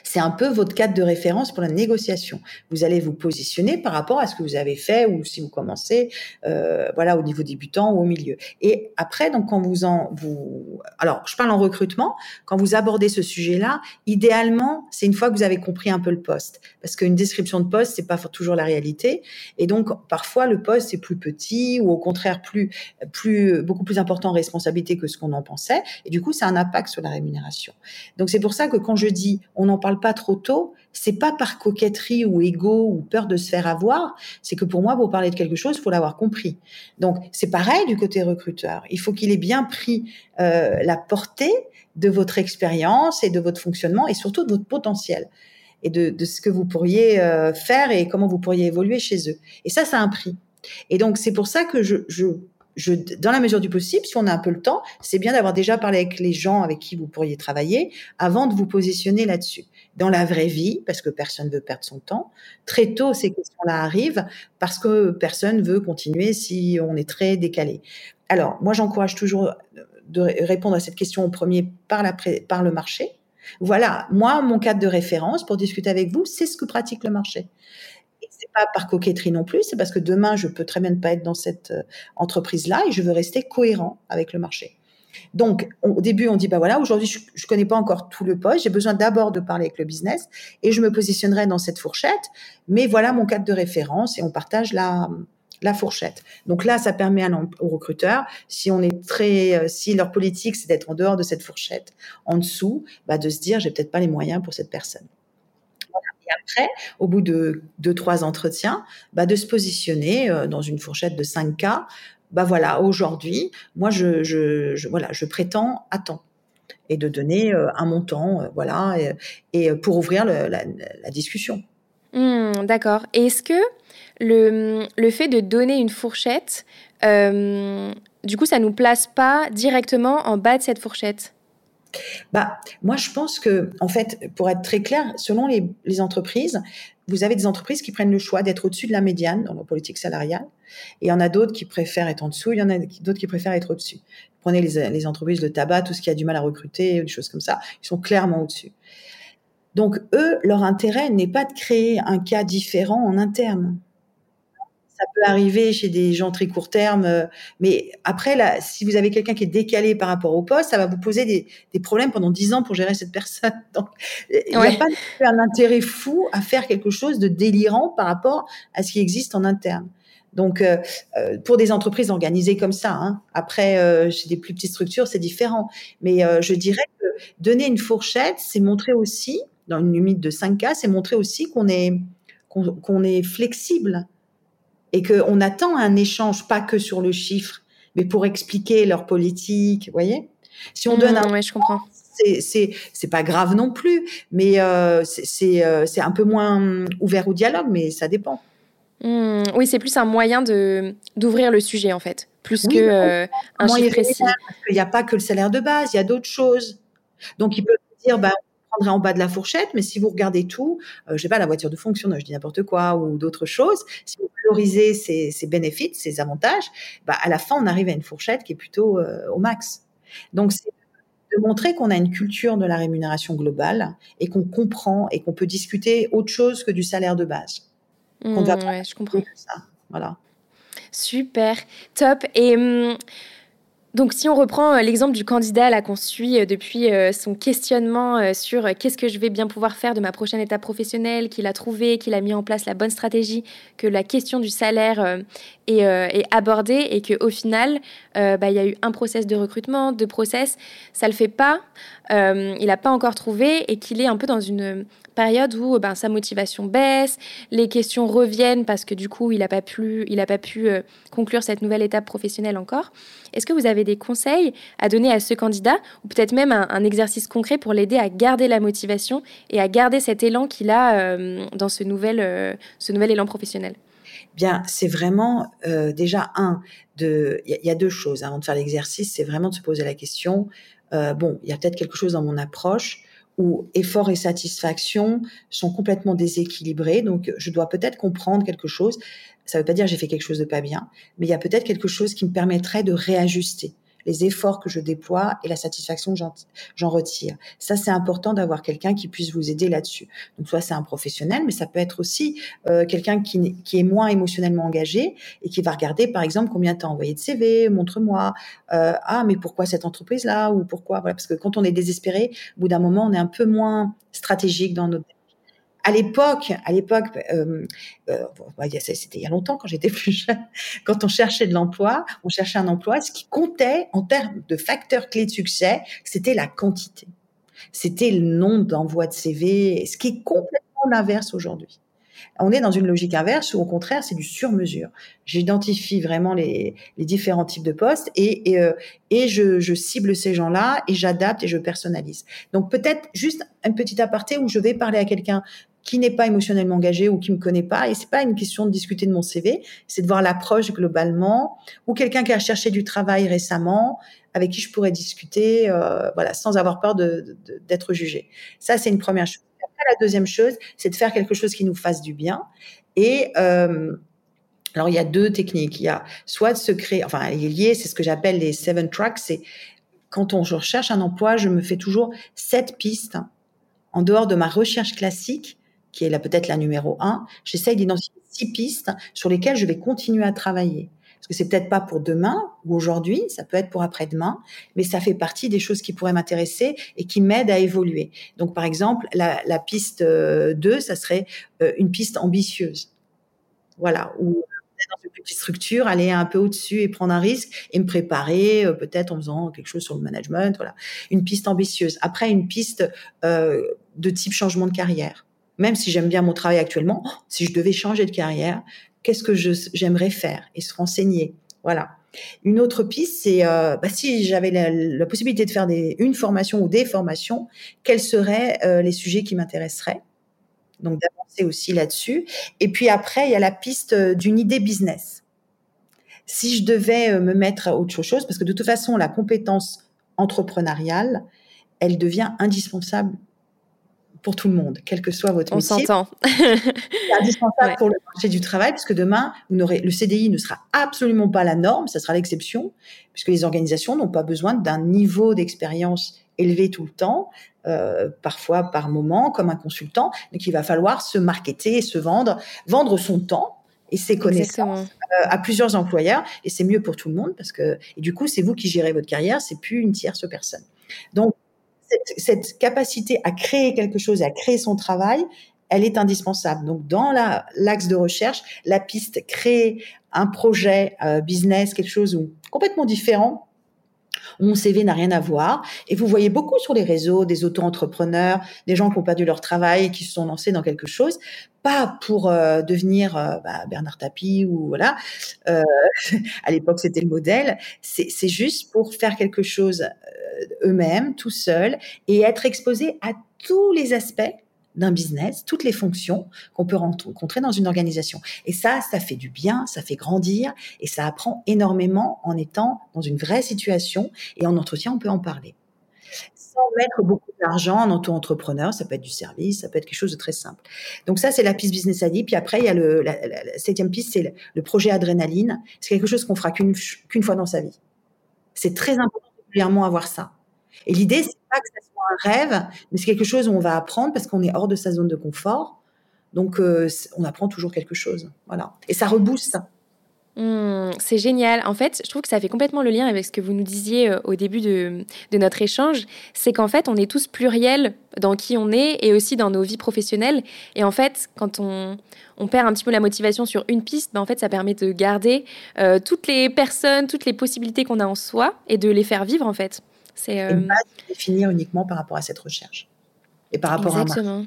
c'est un peu votre cadre de référence pour la négociation. Vous allez vous positionner par rapport à ce que vous avez fait ou si vous commencez, euh, voilà, au niveau débutant ou au milieu. Et après, donc quand vous en, vous, alors je parle en recrutement, quand vous abordez ce sujet-là, idéalement, c'est une fois que vous avez compris un peu le poste, parce qu'une description de poste, c'est pas toujours la réalité, et donc parfois le poste est plus petit ou au contraire plus, plus, beaucoup plus important en responsabilité que ce qu'on en pensait, et du coup, ça a un impact sur la rémunération. Donc c'est pour ça que quand je dis on en parle pas trop tôt, c'est pas par coquetterie ou ego ou peur de se faire avoir, c'est que pour moi, pour parler de quelque chose, il faut l'avoir compris. Donc c'est pareil du côté recruteur. Il faut qu'il ait bien pris euh, la portée de votre expérience et de votre fonctionnement et surtout de votre potentiel et de, ce que vous pourriez euh, faire et comment vous pourriez évoluer chez eux. Et ça, ça a un prix. Et donc c'est pour ça que je, je je, dans la mesure du possible, si on a un peu le temps, c'est bien d'avoir déjà parlé avec les gens avec qui vous pourriez travailler avant de vous positionner là-dessus. Dans la vraie vie, parce que personne veut perdre son temps, très tôt ces questions-là arrivent parce que personne veut continuer si on est très décalé. Alors, moi, j'encourage toujours de répondre à cette question au premier par, le marché. Voilà, moi, mon cadre de référence pour discuter avec vous, c'est ce que pratique le marché c'est pas par coquetterie non plus, c'est parce que demain, je peux très bien ne pas être dans cette euh, entreprise-là et je veux rester cohérent avec le marché. Donc, au début, on dit, bah voilà, aujourd'hui, je, ne connais pas encore tout le poste, j'ai besoin d'abord de parler avec le business et je me positionnerai dans cette fourchette, mais voilà mon cadre de référence et on partage la, la fourchette. Donc là, ça permet à, aux recruteurs, si on est très, euh, si leur politique c'est d'être en dehors de cette fourchette, en dessous, bah de se dire, j'ai peut-être pas les moyens pour cette personne. Et après, au bout de deux, trois entretiens, bah, de se positionner euh, dans une fourchette de 5 cas. Bah voilà, aujourd'hui, moi, je, voilà, je prétends à temps et de donner euh, un montant, euh, voilà, et, pour ouvrir la, discussion. Mmh, d'accord. Est-ce que le, le, fait de donner une fourchette, du coup, ça nous place pas directement en bas de cette fourchette? Bah, moi, je pense que, en fait, pour être très clair, selon les, entreprises, vous avez des entreprises qui prennent le choix d'être au-dessus de la médiane dans leur politique salariale, et il y en a d'autres qui préfèrent être en dessous, il y en a d'autres qui préfèrent être au-dessus. Prenez les, les, entreprises de tabac, tout ce qui a du mal à recruter, des choses comme ça, ils sont clairement au-dessus. Donc, eux, leur intérêt n'est pas de créer un cas différent en interne peut arriver chez des gens très court terme, euh, mais après, là, si vous avez quelqu'un qui est décalé par rapport au poste, ça va vous poser des, des problèmes pendant dix ans pour gérer cette personne. [LAUGHS] Donc, il n'y a pas un intérêt fou à faire quelque chose de délirant par rapport à ce qui existe en interne. Donc, euh, euh pour des entreprises organisées comme ça, hein, après, euh, chez des plus petites structures, c'est différent. Mais je dirais que donner une fourchette, c'est montrer aussi, dans une limite de 5 cas, c'est montrer aussi qu'on est, qu'on est flexible et qu'on attend un échange pas que sur le chiffre, mais pour expliquer leur politique, vous voyez? Si on donne mmh, un... Ouais, je comprends. C'est, pas grave non plus, mais euh, c'est, euh, c'est un peu moins ouvert au dialogue, mais ça dépend. Mmh, oui, c'est plus un moyen d'ouvrir le sujet, en fait, plus que euh, un chiffre précis. Il n'y a pas que le salaire de base, il y a d'autres choses. Donc, il peut dire, bah, en bas de la fourchette, mais si vous regardez tout, euh, je sais pas, la voiture de fonction, je dis n'importe quoi, ou d'autres choses, si vous valorisez ces, bénéfices, ces avantages, bah, à la fin, on arrive à une fourchette qui est plutôt euh, au max. Donc, c'est de montrer qu'on a une culture de la rémunération globale et qu'on comprend et qu'on peut discuter autre chose que du salaire de base. Mmh, je comprends. Ça. Voilà. Super, top. Et hum, Donc si on reprend euh, l'exemple du candidat qu'on suit euh, depuis euh, son questionnement sur qu'est-ce que je vais bien pouvoir faire de ma prochaine étape professionnelle, qu'il a trouvé, qu'il a mis en place la bonne stratégie, que la question du salaire est, abordée et qu'au final, bah, il y a eu un process de recrutement, deux process, ça le fait pas, il n'a pas encore trouvé et qu'il est un peu dans une période où ben, sa motivation baisse, les questions reviennent parce que du coup, il n'a pas, il pas pu euh, conclure cette nouvelle étape professionnelle encore. Est-ce que vous avez des conseils à donner à ce candidat ou peut-être même un, exercice concret pour l'aider à garder la motivation et à garder cet élan qu'il a euh, dans ce nouvel, euh, élan professionnel? Bien, c'est vraiment déjà un de. Il y, a deux choses avant de faire l'exercice, c'est vraiment de se poser la question. Bon, il y a peut-être quelque chose dans mon approche où effort et satisfaction sont complètement déséquilibrés. Donc, je dois peut-être comprendre quelque chose. Ça ne veut pas dire j'ai fait quelque chose de pas bien, mais il y a peut-être quelque chose qui me permettrait de réajuster les efforts que je déploie et la satisfaction que j'en retire. Ça, c'est important d'avoir quelqu'un qui puisse vous aider là-dessus. Donc, soit c'est un professionnel, mais ça peut être aussi euh, quelqu'un qui, qui, est moins émotionnellement engagé et qui va regarder, par exemple, combien tu as envoyé de CV, montre-moi, euh, ah, mais pourquoi cette entreprise-là ou pourquoi, voilà, parce que quand on est désespéré, au bout d'un moment, on est un peu moins stratégique dans notre à l'époque, à l'époque, euh, euh, c'était il y a longtemps quand j'étais [LAUGHS] plus jeune, quand on cherchait de l'emploi, on cherchait un emploi, ce qui comptait en termes de facteurs clés de succès, c'était la quantité. C'était le nombre d'envois de CV, ce qui est complètement l'inverse aujourd'hui. On est dans une logique inverse où au contraire c'est du sur-mesure. J'identifie vraiment les, différents types de postes et, euh, je, cible ces gens-là et j'adapte et je personnalise. Donc peut-être juste un petit aparté où je vais parler à quelqu'un qui n'est pas émotionnellement engagé ou qui me connaît pas. Et c'est pas une question de discuter de mon CV, c'est de voir l'approche globalement ou quelqu'un qui a cherché du travail récemment avec qui je pourrais discuter, euh, voilà, sans avoir peur d'être jugé. Ça, c'est une première chose. La deuxième chose, c'est de faire quelque chose qui nous fasse du bien. Et euh, alors, il y a deux techniques. Il y a soit de se créer, enfin, il est c'est ce que j'appelle les seven tracks. C'est quand on je recherche un emploi, je me fais toujours sept pistes en dehors de ma recherche classique qui est peut-être la numéro un, j'essaye d'identifier six pistes sur lesquelles je vais continuer à travailler. Parce que c'est peut-être pas pour demain ou aujourd'hui, ça peut être pour après-demain, mais ça fait partie des choses qui pourraient m'intéresser et qui m'aident à évoluer. Donc, par exemple, la, piste 2, euh, ça serait euh, une piste ambitieuse. Voilà, où dans une petite structure, aller un peu au-dessus et prendre un risque et me préparer, euh, peut-être en faisant quelque chose sur le management. Voilà, une piste ambitieuse. Après, une piste de type changement de carrière même si j'aime bien mon travail actuellement, si je devais changer de carrière, qu'est-ce que j'aimerais faire et se renseigner? Voilà. Une autre piste, c'est euh, bah, si j'avais la, possibilité de faire une formation ou des formations, quels seraient euh, les sujets qui m'intéresseraient? Donc d'avancer aussi là-dessus. Et puis après, il y a la piste euh, d'une idée business. Si je devais me mettre à autre chose, parce que de toute façon, la compétence entrepreneuriale, elle devient indispensable pour tout le monde, quel que soit votre métier. On s'entend. C'est indispensable [LAUGHS] pour le marché du travail, puisque demain, vous le CDI ne sera absolument pas la norme, ça sera l'exception, puisque les organisations n'ont pas besoin d'un niveau d'expérience élevé tout le temps, euh, parfois par moment, comme un consultant. Donc, il va falloir se marketer et se vendre, vendre son temps et ses connaissances euh, à plusieurs employeurs. Et c'est mieux pour tout le monde parce que, et du coup, c'est vous qui gérez votre carrière, c'est plus une tierce personne. Donc, cette, capacité à créer quelque chose à créer son travail, elle est indispensable. Donc, dans l'axe de recherche, la piste créer un projet euh, business, quelque chose complètement différent, où mon CV n'a rien à voir. Et vous voyez beaucoup sur les réseaux des auto-entrepreneurs, des gens qui ont perdu leur travail, qui se sont lancés dans quelque chose, pas pour euh, devenir euh, bah, Bernard Tapie ou voilà. [LAUGHS] à l'époque, c'était le modèle. C'est juste pour faire quelque chose eux-mêmes, tout seuls, et être exposés à tous les aspects d'un business, toutes les fonctions qu'on peut rencontrer dans une organisation. Et ça, ça fait du bien, ça fait grandir et ça apprend énormément en étant dans une vraie situation et en entretien, on peut en parler. Sans mettre beaucoup d'argent en auto-entrepreneur, ça peut être du service, ça peut être quelque chose de très simple. Donc ça, c'est la piste Business ID. Puis après, il y a le, la, septième piste, c'est le, projet Adrénaline. C'est quelque chose qu'on fera qu'une fois dans sa vie. C'est très important régulièrement avoir ça. Et l'idée, c'est pas que ça un rêve, mais c'est quelque chose où on va apprendre parce qu'on est hors de sa zone de confort. Donc, euh, on apprend toujours quelque chose. Voilà. Et ça rebooste. Mmh, c'est génial. En fait, je trouve que ça fait complètement le lien avec ce que vous nous disiez euh, au début de, notre échange. C'est qu'en fait, on est tous pluriels dans qui on est et aussi dans nos vies professionnelles. Et en fait, quand on, perd un petit peu la motivation sur une piste, ben en fait, ça permet de garder euh, toutes les personnes, toutes les possibilités qu'on a en soi et de les faire vivre, en fait. C'est euh... pas définir uniquement par rapport à cette recherche et par rapport Exactement. à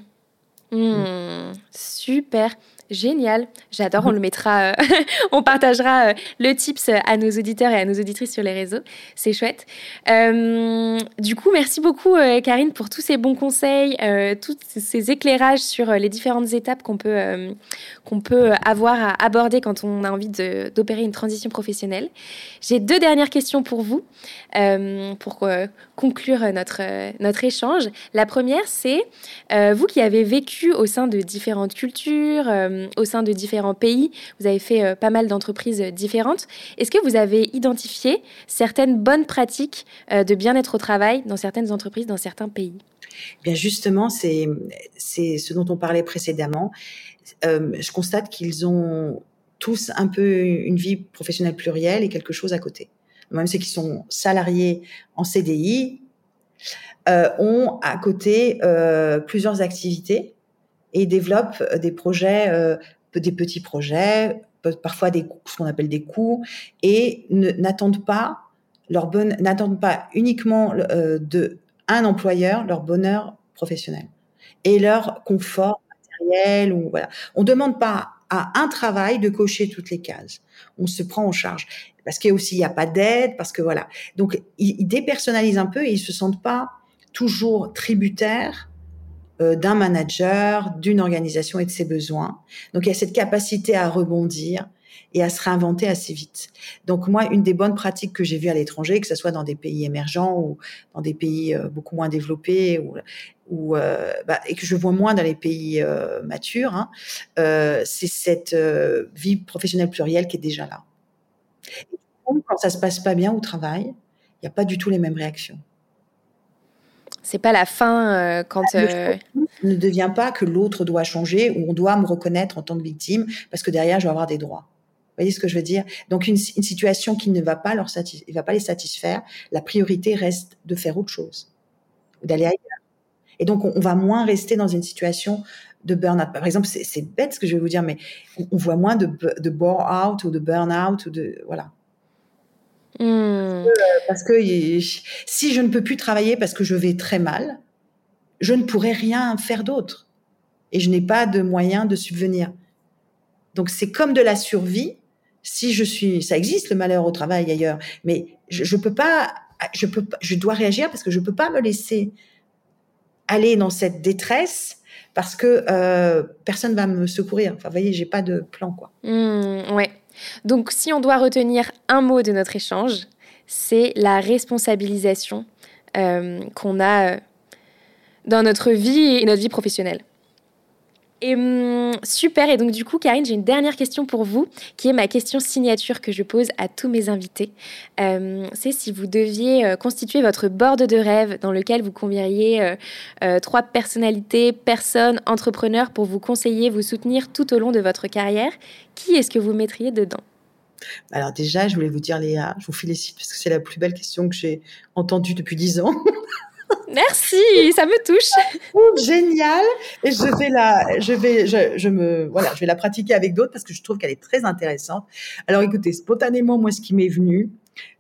Exactement. Mmh, super. Génial, j'adore. On le mettra, euh, [LAUGHS] on partagera euh, le tips à nos auditeurs et à nos auditrices sur les réseaux. C'est chouette. Euh, du coup, merci beaucoup, Karine, pour tous ces bons conseils, tous ces éclairages sur les différentes étapes qu'on peut, peut avoir à aborder quand on a envie d'opérer une transition professionnelle. J'ai deux dernières questions pour vous, pour conclure notre, notre échange. La première, c'est vous qui avez vécu au sein de différentes cultures, au sein de différents pays. Vous avez fait euh, pas mal d'entreprises euh, différentes. Est-ce que vous avez identifié certaines bonnes pratiques euh, de bien-être au travail dans certaines entreprises, dans certains pays? Eh Bien justement, c'est ce dont on parlait précédemment. je constate qu'ils ont tous un peu une vie professionnelle plurielle et quelque chose à côté. Même ceux qui sont salariés en CDI ont à côté plusieurs activités et développent euh, des projets, euh, des petits projets, parfois des, ce qu'on appelle des coûts, et n'attendent pas leur bonne, n'attendent pas uniquement euh, de un employeur leur bonheur professionnel et leur confort matériel ou voilà. On demande pas à un travail de cocher toutes les cases. On se prend en charge parce qu'il aussi il y a pas d'aide parce que voilà. Donc ils, ils, dépersonnalisent un peu et ils se sentent pas toujours tributaires d'un manager, d'une organisation et de ses besoins. Donc il y a cette capacité à rebondir et à se réinventer assez vite. Donc moi, une des bonnes pratiques que j'ai vues à l'étranger, que ce soit dans des pays émergents ou dans des pays euh, beaucoup moins développés, ou, ou euh, bah, et que je vois moins dans les pays matures, hein, c'est cette vie professionnelle plurielle qui est déjà là. Et quand ça se passe pas bien au travail, il n'y a pas du tout les mêmes réactions c'est pas la fin euh, quand. Euh... Ne devient pas que l'autre doit changer ou on doit me reconnaître en tant que victime parce que derrière je vais avoir des droits. Vous voyez ce que je veux dire? Donc une, une, situation qui ne va pas leur va pas les satisfaire. La priorité reste de faire autre chose, d'aller ailleurs. Et donc on, on, va moins rester dans une situation de burn-out. Par exemple, c'est bête ce que je vais vous dire, mais on, on voit moins de, de bore-out ou de burn-out ou de voilà. Hmm. Parce que, si je ne peux plus travailler parce que je vais très mal, je ne pourrai rien faire d'autre. Et je n'ai pas de moyen de subvenir. Donc c'est comme de la survie. Si je suis, ça existe le malheur au travail ailleurs, mais je, je peux pas, je peux, je dois réagir parce que je peux pas me laisser aller dans cette détresse parce que euh, personne va me secourir. Enfin, vous voyez, j'ai pas de plan, quoi. Hmm, ouais. Donc, si on doit retenir un mot de notre échange, c'est la responsabilisation euh, qu'on a euh, dans notre vie et notre vie professionnelle. Et hum, super, et donc du coup, Karine, j'ai une dernière question pour vous, qui est ma question signature que je pose à tous mes invités. Euh, c'est si vous deviez constituer votre board de rêve dans lequel vous convieriez trois personnalités, personnes, entrepreneurs pour vous conseiller, vous soutenir tout au long de votre carrière, qui est-ce que vous mettriez dedans? Alors déjà, je voulais vous dire Léa, je vous félicite parce que c'est la plus belle question que j'ai entendue depuis dix ans. [LAUGHS] Merci, ça me touche. génial. Et je vais la, je vais, je, me, voilà, je vais la pratiquer avec d'autres parce que je trouve qu'elle est très intéressante. Alors écoutez, spontanément, moi, ce qui m'est venu,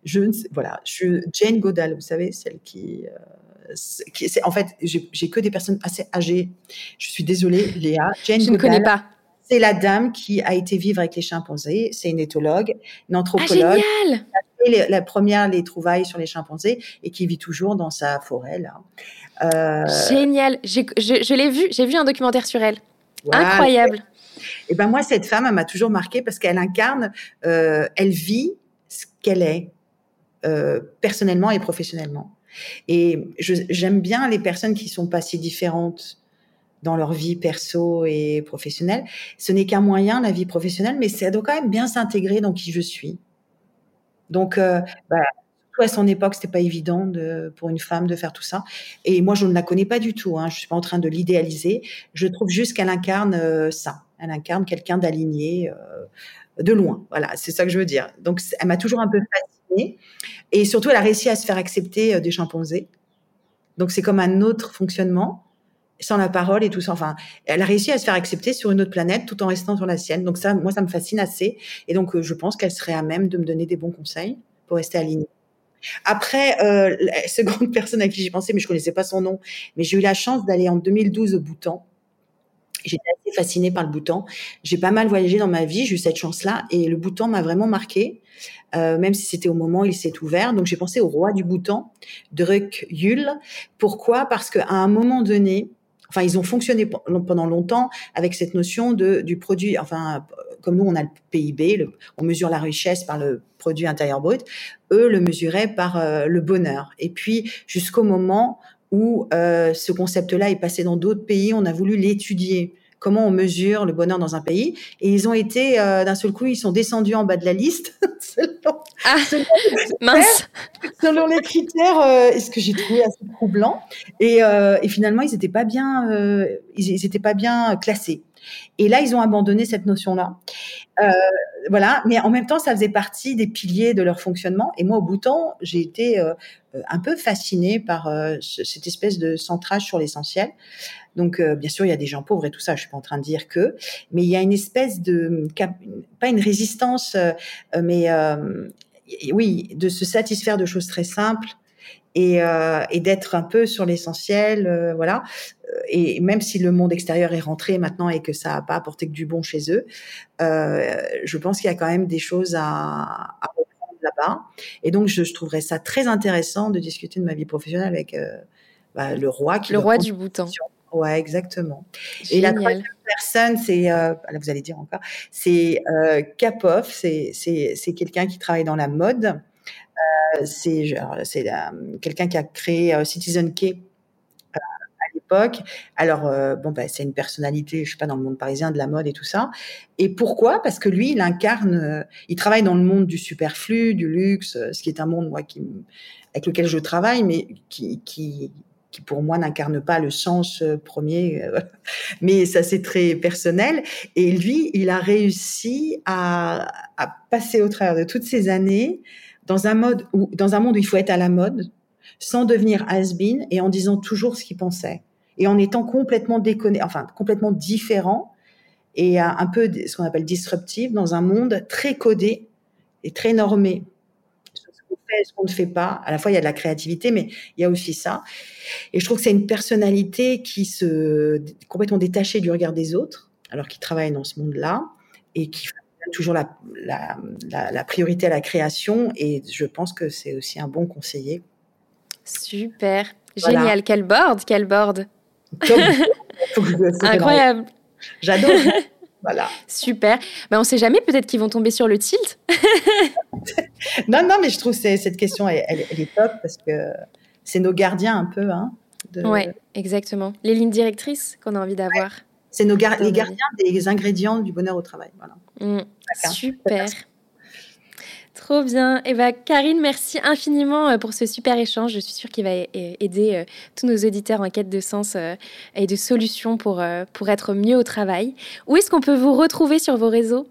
je ne sais, voilà, je, Jane Goodall, vous savez, celle qui, euh, qui c'est, en fait, j'ai que des personnes assez âgées. Je suis désolée, Léa. Jane je ne connais pas. C'est la dame qui a été vivre avec les chimpanzés. C'est une éthologue, une anthropologue. Ah, génial la première les trouvailles sur les chimpanzés et qui vit toujours dans sa forêt là. Euh, génial, je, je l'ai vu, j'ai vu un documentaire sur elle. Incroyable. Et ben moi cette femme elle m'a toujours marquée parce qu'elle incarne, euh, elle vit ce qu'elle est euh, personnellement et professionnellement. Et j'aime bien les personnes qui sont pas si différentes dans leur vie perso et professionnelle. Ce n'est qu'un moyen, la vie professionnelle, mais ça doit quand même bien s'intégrer dans qui je suis. Donc, euh, bah, à son époque, c'était pas évident de, pour une femme de faire tout ça. Et moi, je ne la connais pas du tout. Hein. Je suis pas en train de l'idéaliser. Je trouve juste qu'elle incarne euh, ça. Elle incarne quelqu'un d'aligné de loin. Voilà, c'est ça que je veux dire. Donc, elle m'a toujours un peu fascinée. Et surtout, elle a réussi à se faire accepter des chimpanzés. Donc, c'est comme un autre fonctionnement sans la parole et tout ça. Enfin, elle a réussi à se faire accepter sur une autre planète tout en restant sur la sienne. Donc ça, moi, ça me fascine assez. Et donc, euh, je pense qu'elle serait à même de me donner des bons conseils pour rester alignée. Après, euh, [LAUGHS] cette grande personne à qui j'ai pensé, mais je connaissais pas son nom, mais j'ai eu la chance d'aller en 2012 au Bhoutan. J'étais assez fascinée par le Bhoutan. J'ai pas mal voyagé dans ma vie, j'ai eu cette chance-là, et le Bhoutan m'a vraiment marqué, euh, même si c'était au moment où il s'est ouvert. Donc j'ai pensé au roi du Bhoutan, Druk Yul. Pourquoi? Parce qu'à un moment donné, enfin, ils ont fonctionné pendant longtemps avec cette notion de, du produit, enfin, comme nous, on a le PIB, on mesure la richesse par le produit intérieur brut, eux le mesuraient par euh, le bonheur. Et puis, jusqu'au moment où euh, ce concept-là est passé dans d'autres pays, on a voulu l'étudier comment on mesure le bonheur dans un pays. Et ils ont été, euh, d'un seul coup, ils sont descendus en bas de la liste. [LAUGHS] selon, ah, mince. Selon les critères, euh, ce que j'ai trouvé assez troublant. Et, euh, et finalement, ils n'étaient pas bien, euh, ils, étaient pas bien classés. Et là, ils ont abandonné cette notion-là. Euh, voilà, mais en même temps, ça faisait partie des piliers de leur fonctionnement. Et moi, au bout de temps, j'ai été euh, un peu fascinée par euh, cette espèce de centrage sur l'essentiel. Donc, euh, bien sûr, il y a des gens pauvres et tout ça. Je suis pas en train de dire que, mais il y a une espèce de pas une résistance, euh, mais euh, oui, de se satisfaire de choses très simples et d'être un peu sur l'essentiel, voilà. Et même si le monde extérieur est rentré maintenant et que ça n'a pas apporté que du bon chez eux, je pense qu'il y a quand même des choses à, à reprendre là-bas. Et donc, je, je, trouverais ça très intéressant de discuter de ma vie professionnelle avec bah, le roi qui le roi du Bhoutan. Ouais, exactement. Et la troisième personne, c'est, euh, vous allez dire encore, c'est euh, Kapov, c'est, c'est, c'est quelqu'un qui travaille dans la mode. Euh, c'est, c'est euh, quelqu'un qui a créé euh, Citizen K à Alors, bon, bah, c'est une personnalité, je sais pas, dans le monde parisien de la mode et tout ça. Et pourquoi? Parce que lui, il incarne, il travaille dans le monde du superflu, du luxe, ce qui est un monde, moi, qui, avec lequel je travaille, mais qui, qui pour moi n'incarne pas le sens euh, premier, euh, [LAUGHS] mais ça c'est très personnel. Et lui, il a réussi à, passer au travers de toutes ces années dans un mode dans un monde où il faut être à la mode, sans devenir has-been et en disant toujours ce qu'il pensait et en étant complètement déconné, enfin complètement différent et un peu ce qu'on appelle disruptif dans un monde très codé et très normé fait, ce qu'on ne fait pas. À la fois, il y a de la créativité, mais il y a aussi ça. Et je trouve que c'est une personnalité qui se complètement détachée du regard des autres, alors qu'il travaille dans ce monde-là et qui a toujours la, la, la, la, priorité à la création. Et je pense que c'est aussi un bon conseiller. Super, voilà. génial. Quel board, quel board. Incroyable. J'adore. [LAUGHS] Voilà. Super. Ben, on ne sait jamais, peut-être qu'ils vont tomber sur le tilt. [LAUGHS] non, non, mais je trouve que cette question, elle, elle, elle, est top parce que c'est nos gardiens un peu. Hein, de... Oui, exactement. Les lignes directrices qu'on a envie d'avoir. Ouais. C'est nos gar les gardiens des ingrédients du bonheur au travail. Voilà. Mmh. Super. Trop bien. Et eh ben, Karine, merci infiniment euh, pour ce super échange. Je suis sûre qu'il va aider euh, tous nos auditeurs en quête de sens euh, et de solutions pour, pour être mieux au travail. Où est-ce qu'on peut vous retrouver sur vos réseaux?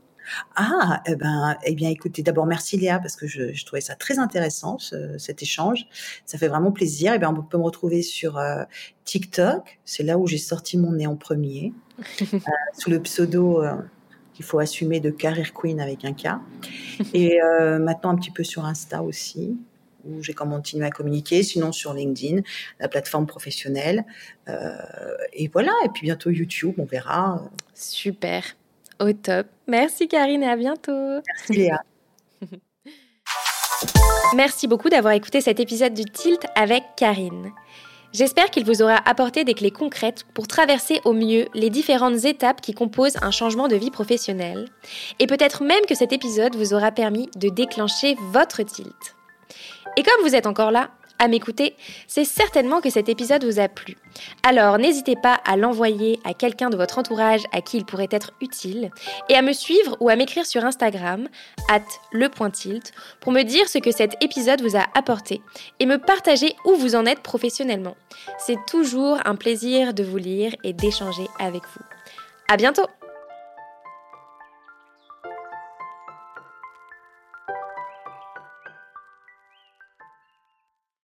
Ah, eh ben, eh bien, écoutez, d'abord merci Léa parce que je, je, trouvais ça très intéressant ce, cet échange. Ça fait vraiment plaisir. Eh bien, on peut me retrouver sur euh, TikTok. C'est là où j'ai sorti mon nez en premier, [LAUGHS] euh, sous le pseudo euh, qu'il faut assumer de Career Queen avec un K. [LAUGHS] Et euh, maintenant un petit peu sur Insta aussi, où j'ai continué à communiquer, sinon sur LinkedIn, la plateforme professionnelle. Euh, et voilà, et puis bientôt YouTube, on verra. Super, au top. Merci Karine et à bientôt. Merci Léa. [LAUGHS] Merci beaucoup d'avoir écouté cet épisode du Tilt avec Karine. J'espère qu'il vous aura apporté des clés concrètes pour traverser au mieux les différentes étapes qui composent un changement de vie professionnelle. Et peut-être même que cet épisode vous aura permis de déclencher votre tilt. Et comme vous êtes encore là, à m'écouter, c'est certainement que cet épisode vous a plu. Alors n'hésitez pas à l'envoyer à quelqu'un de votre entourage à qui il pourrait être utile et à me suivre ou à m'écrire sur Instagram, at lepointilt, pour me dire ce que cet épisode vous a apporté et me partager où vous en êtes professionnellement. C'est toujours un plaisir de vous lire et d'échanger avec vous. À bientôt!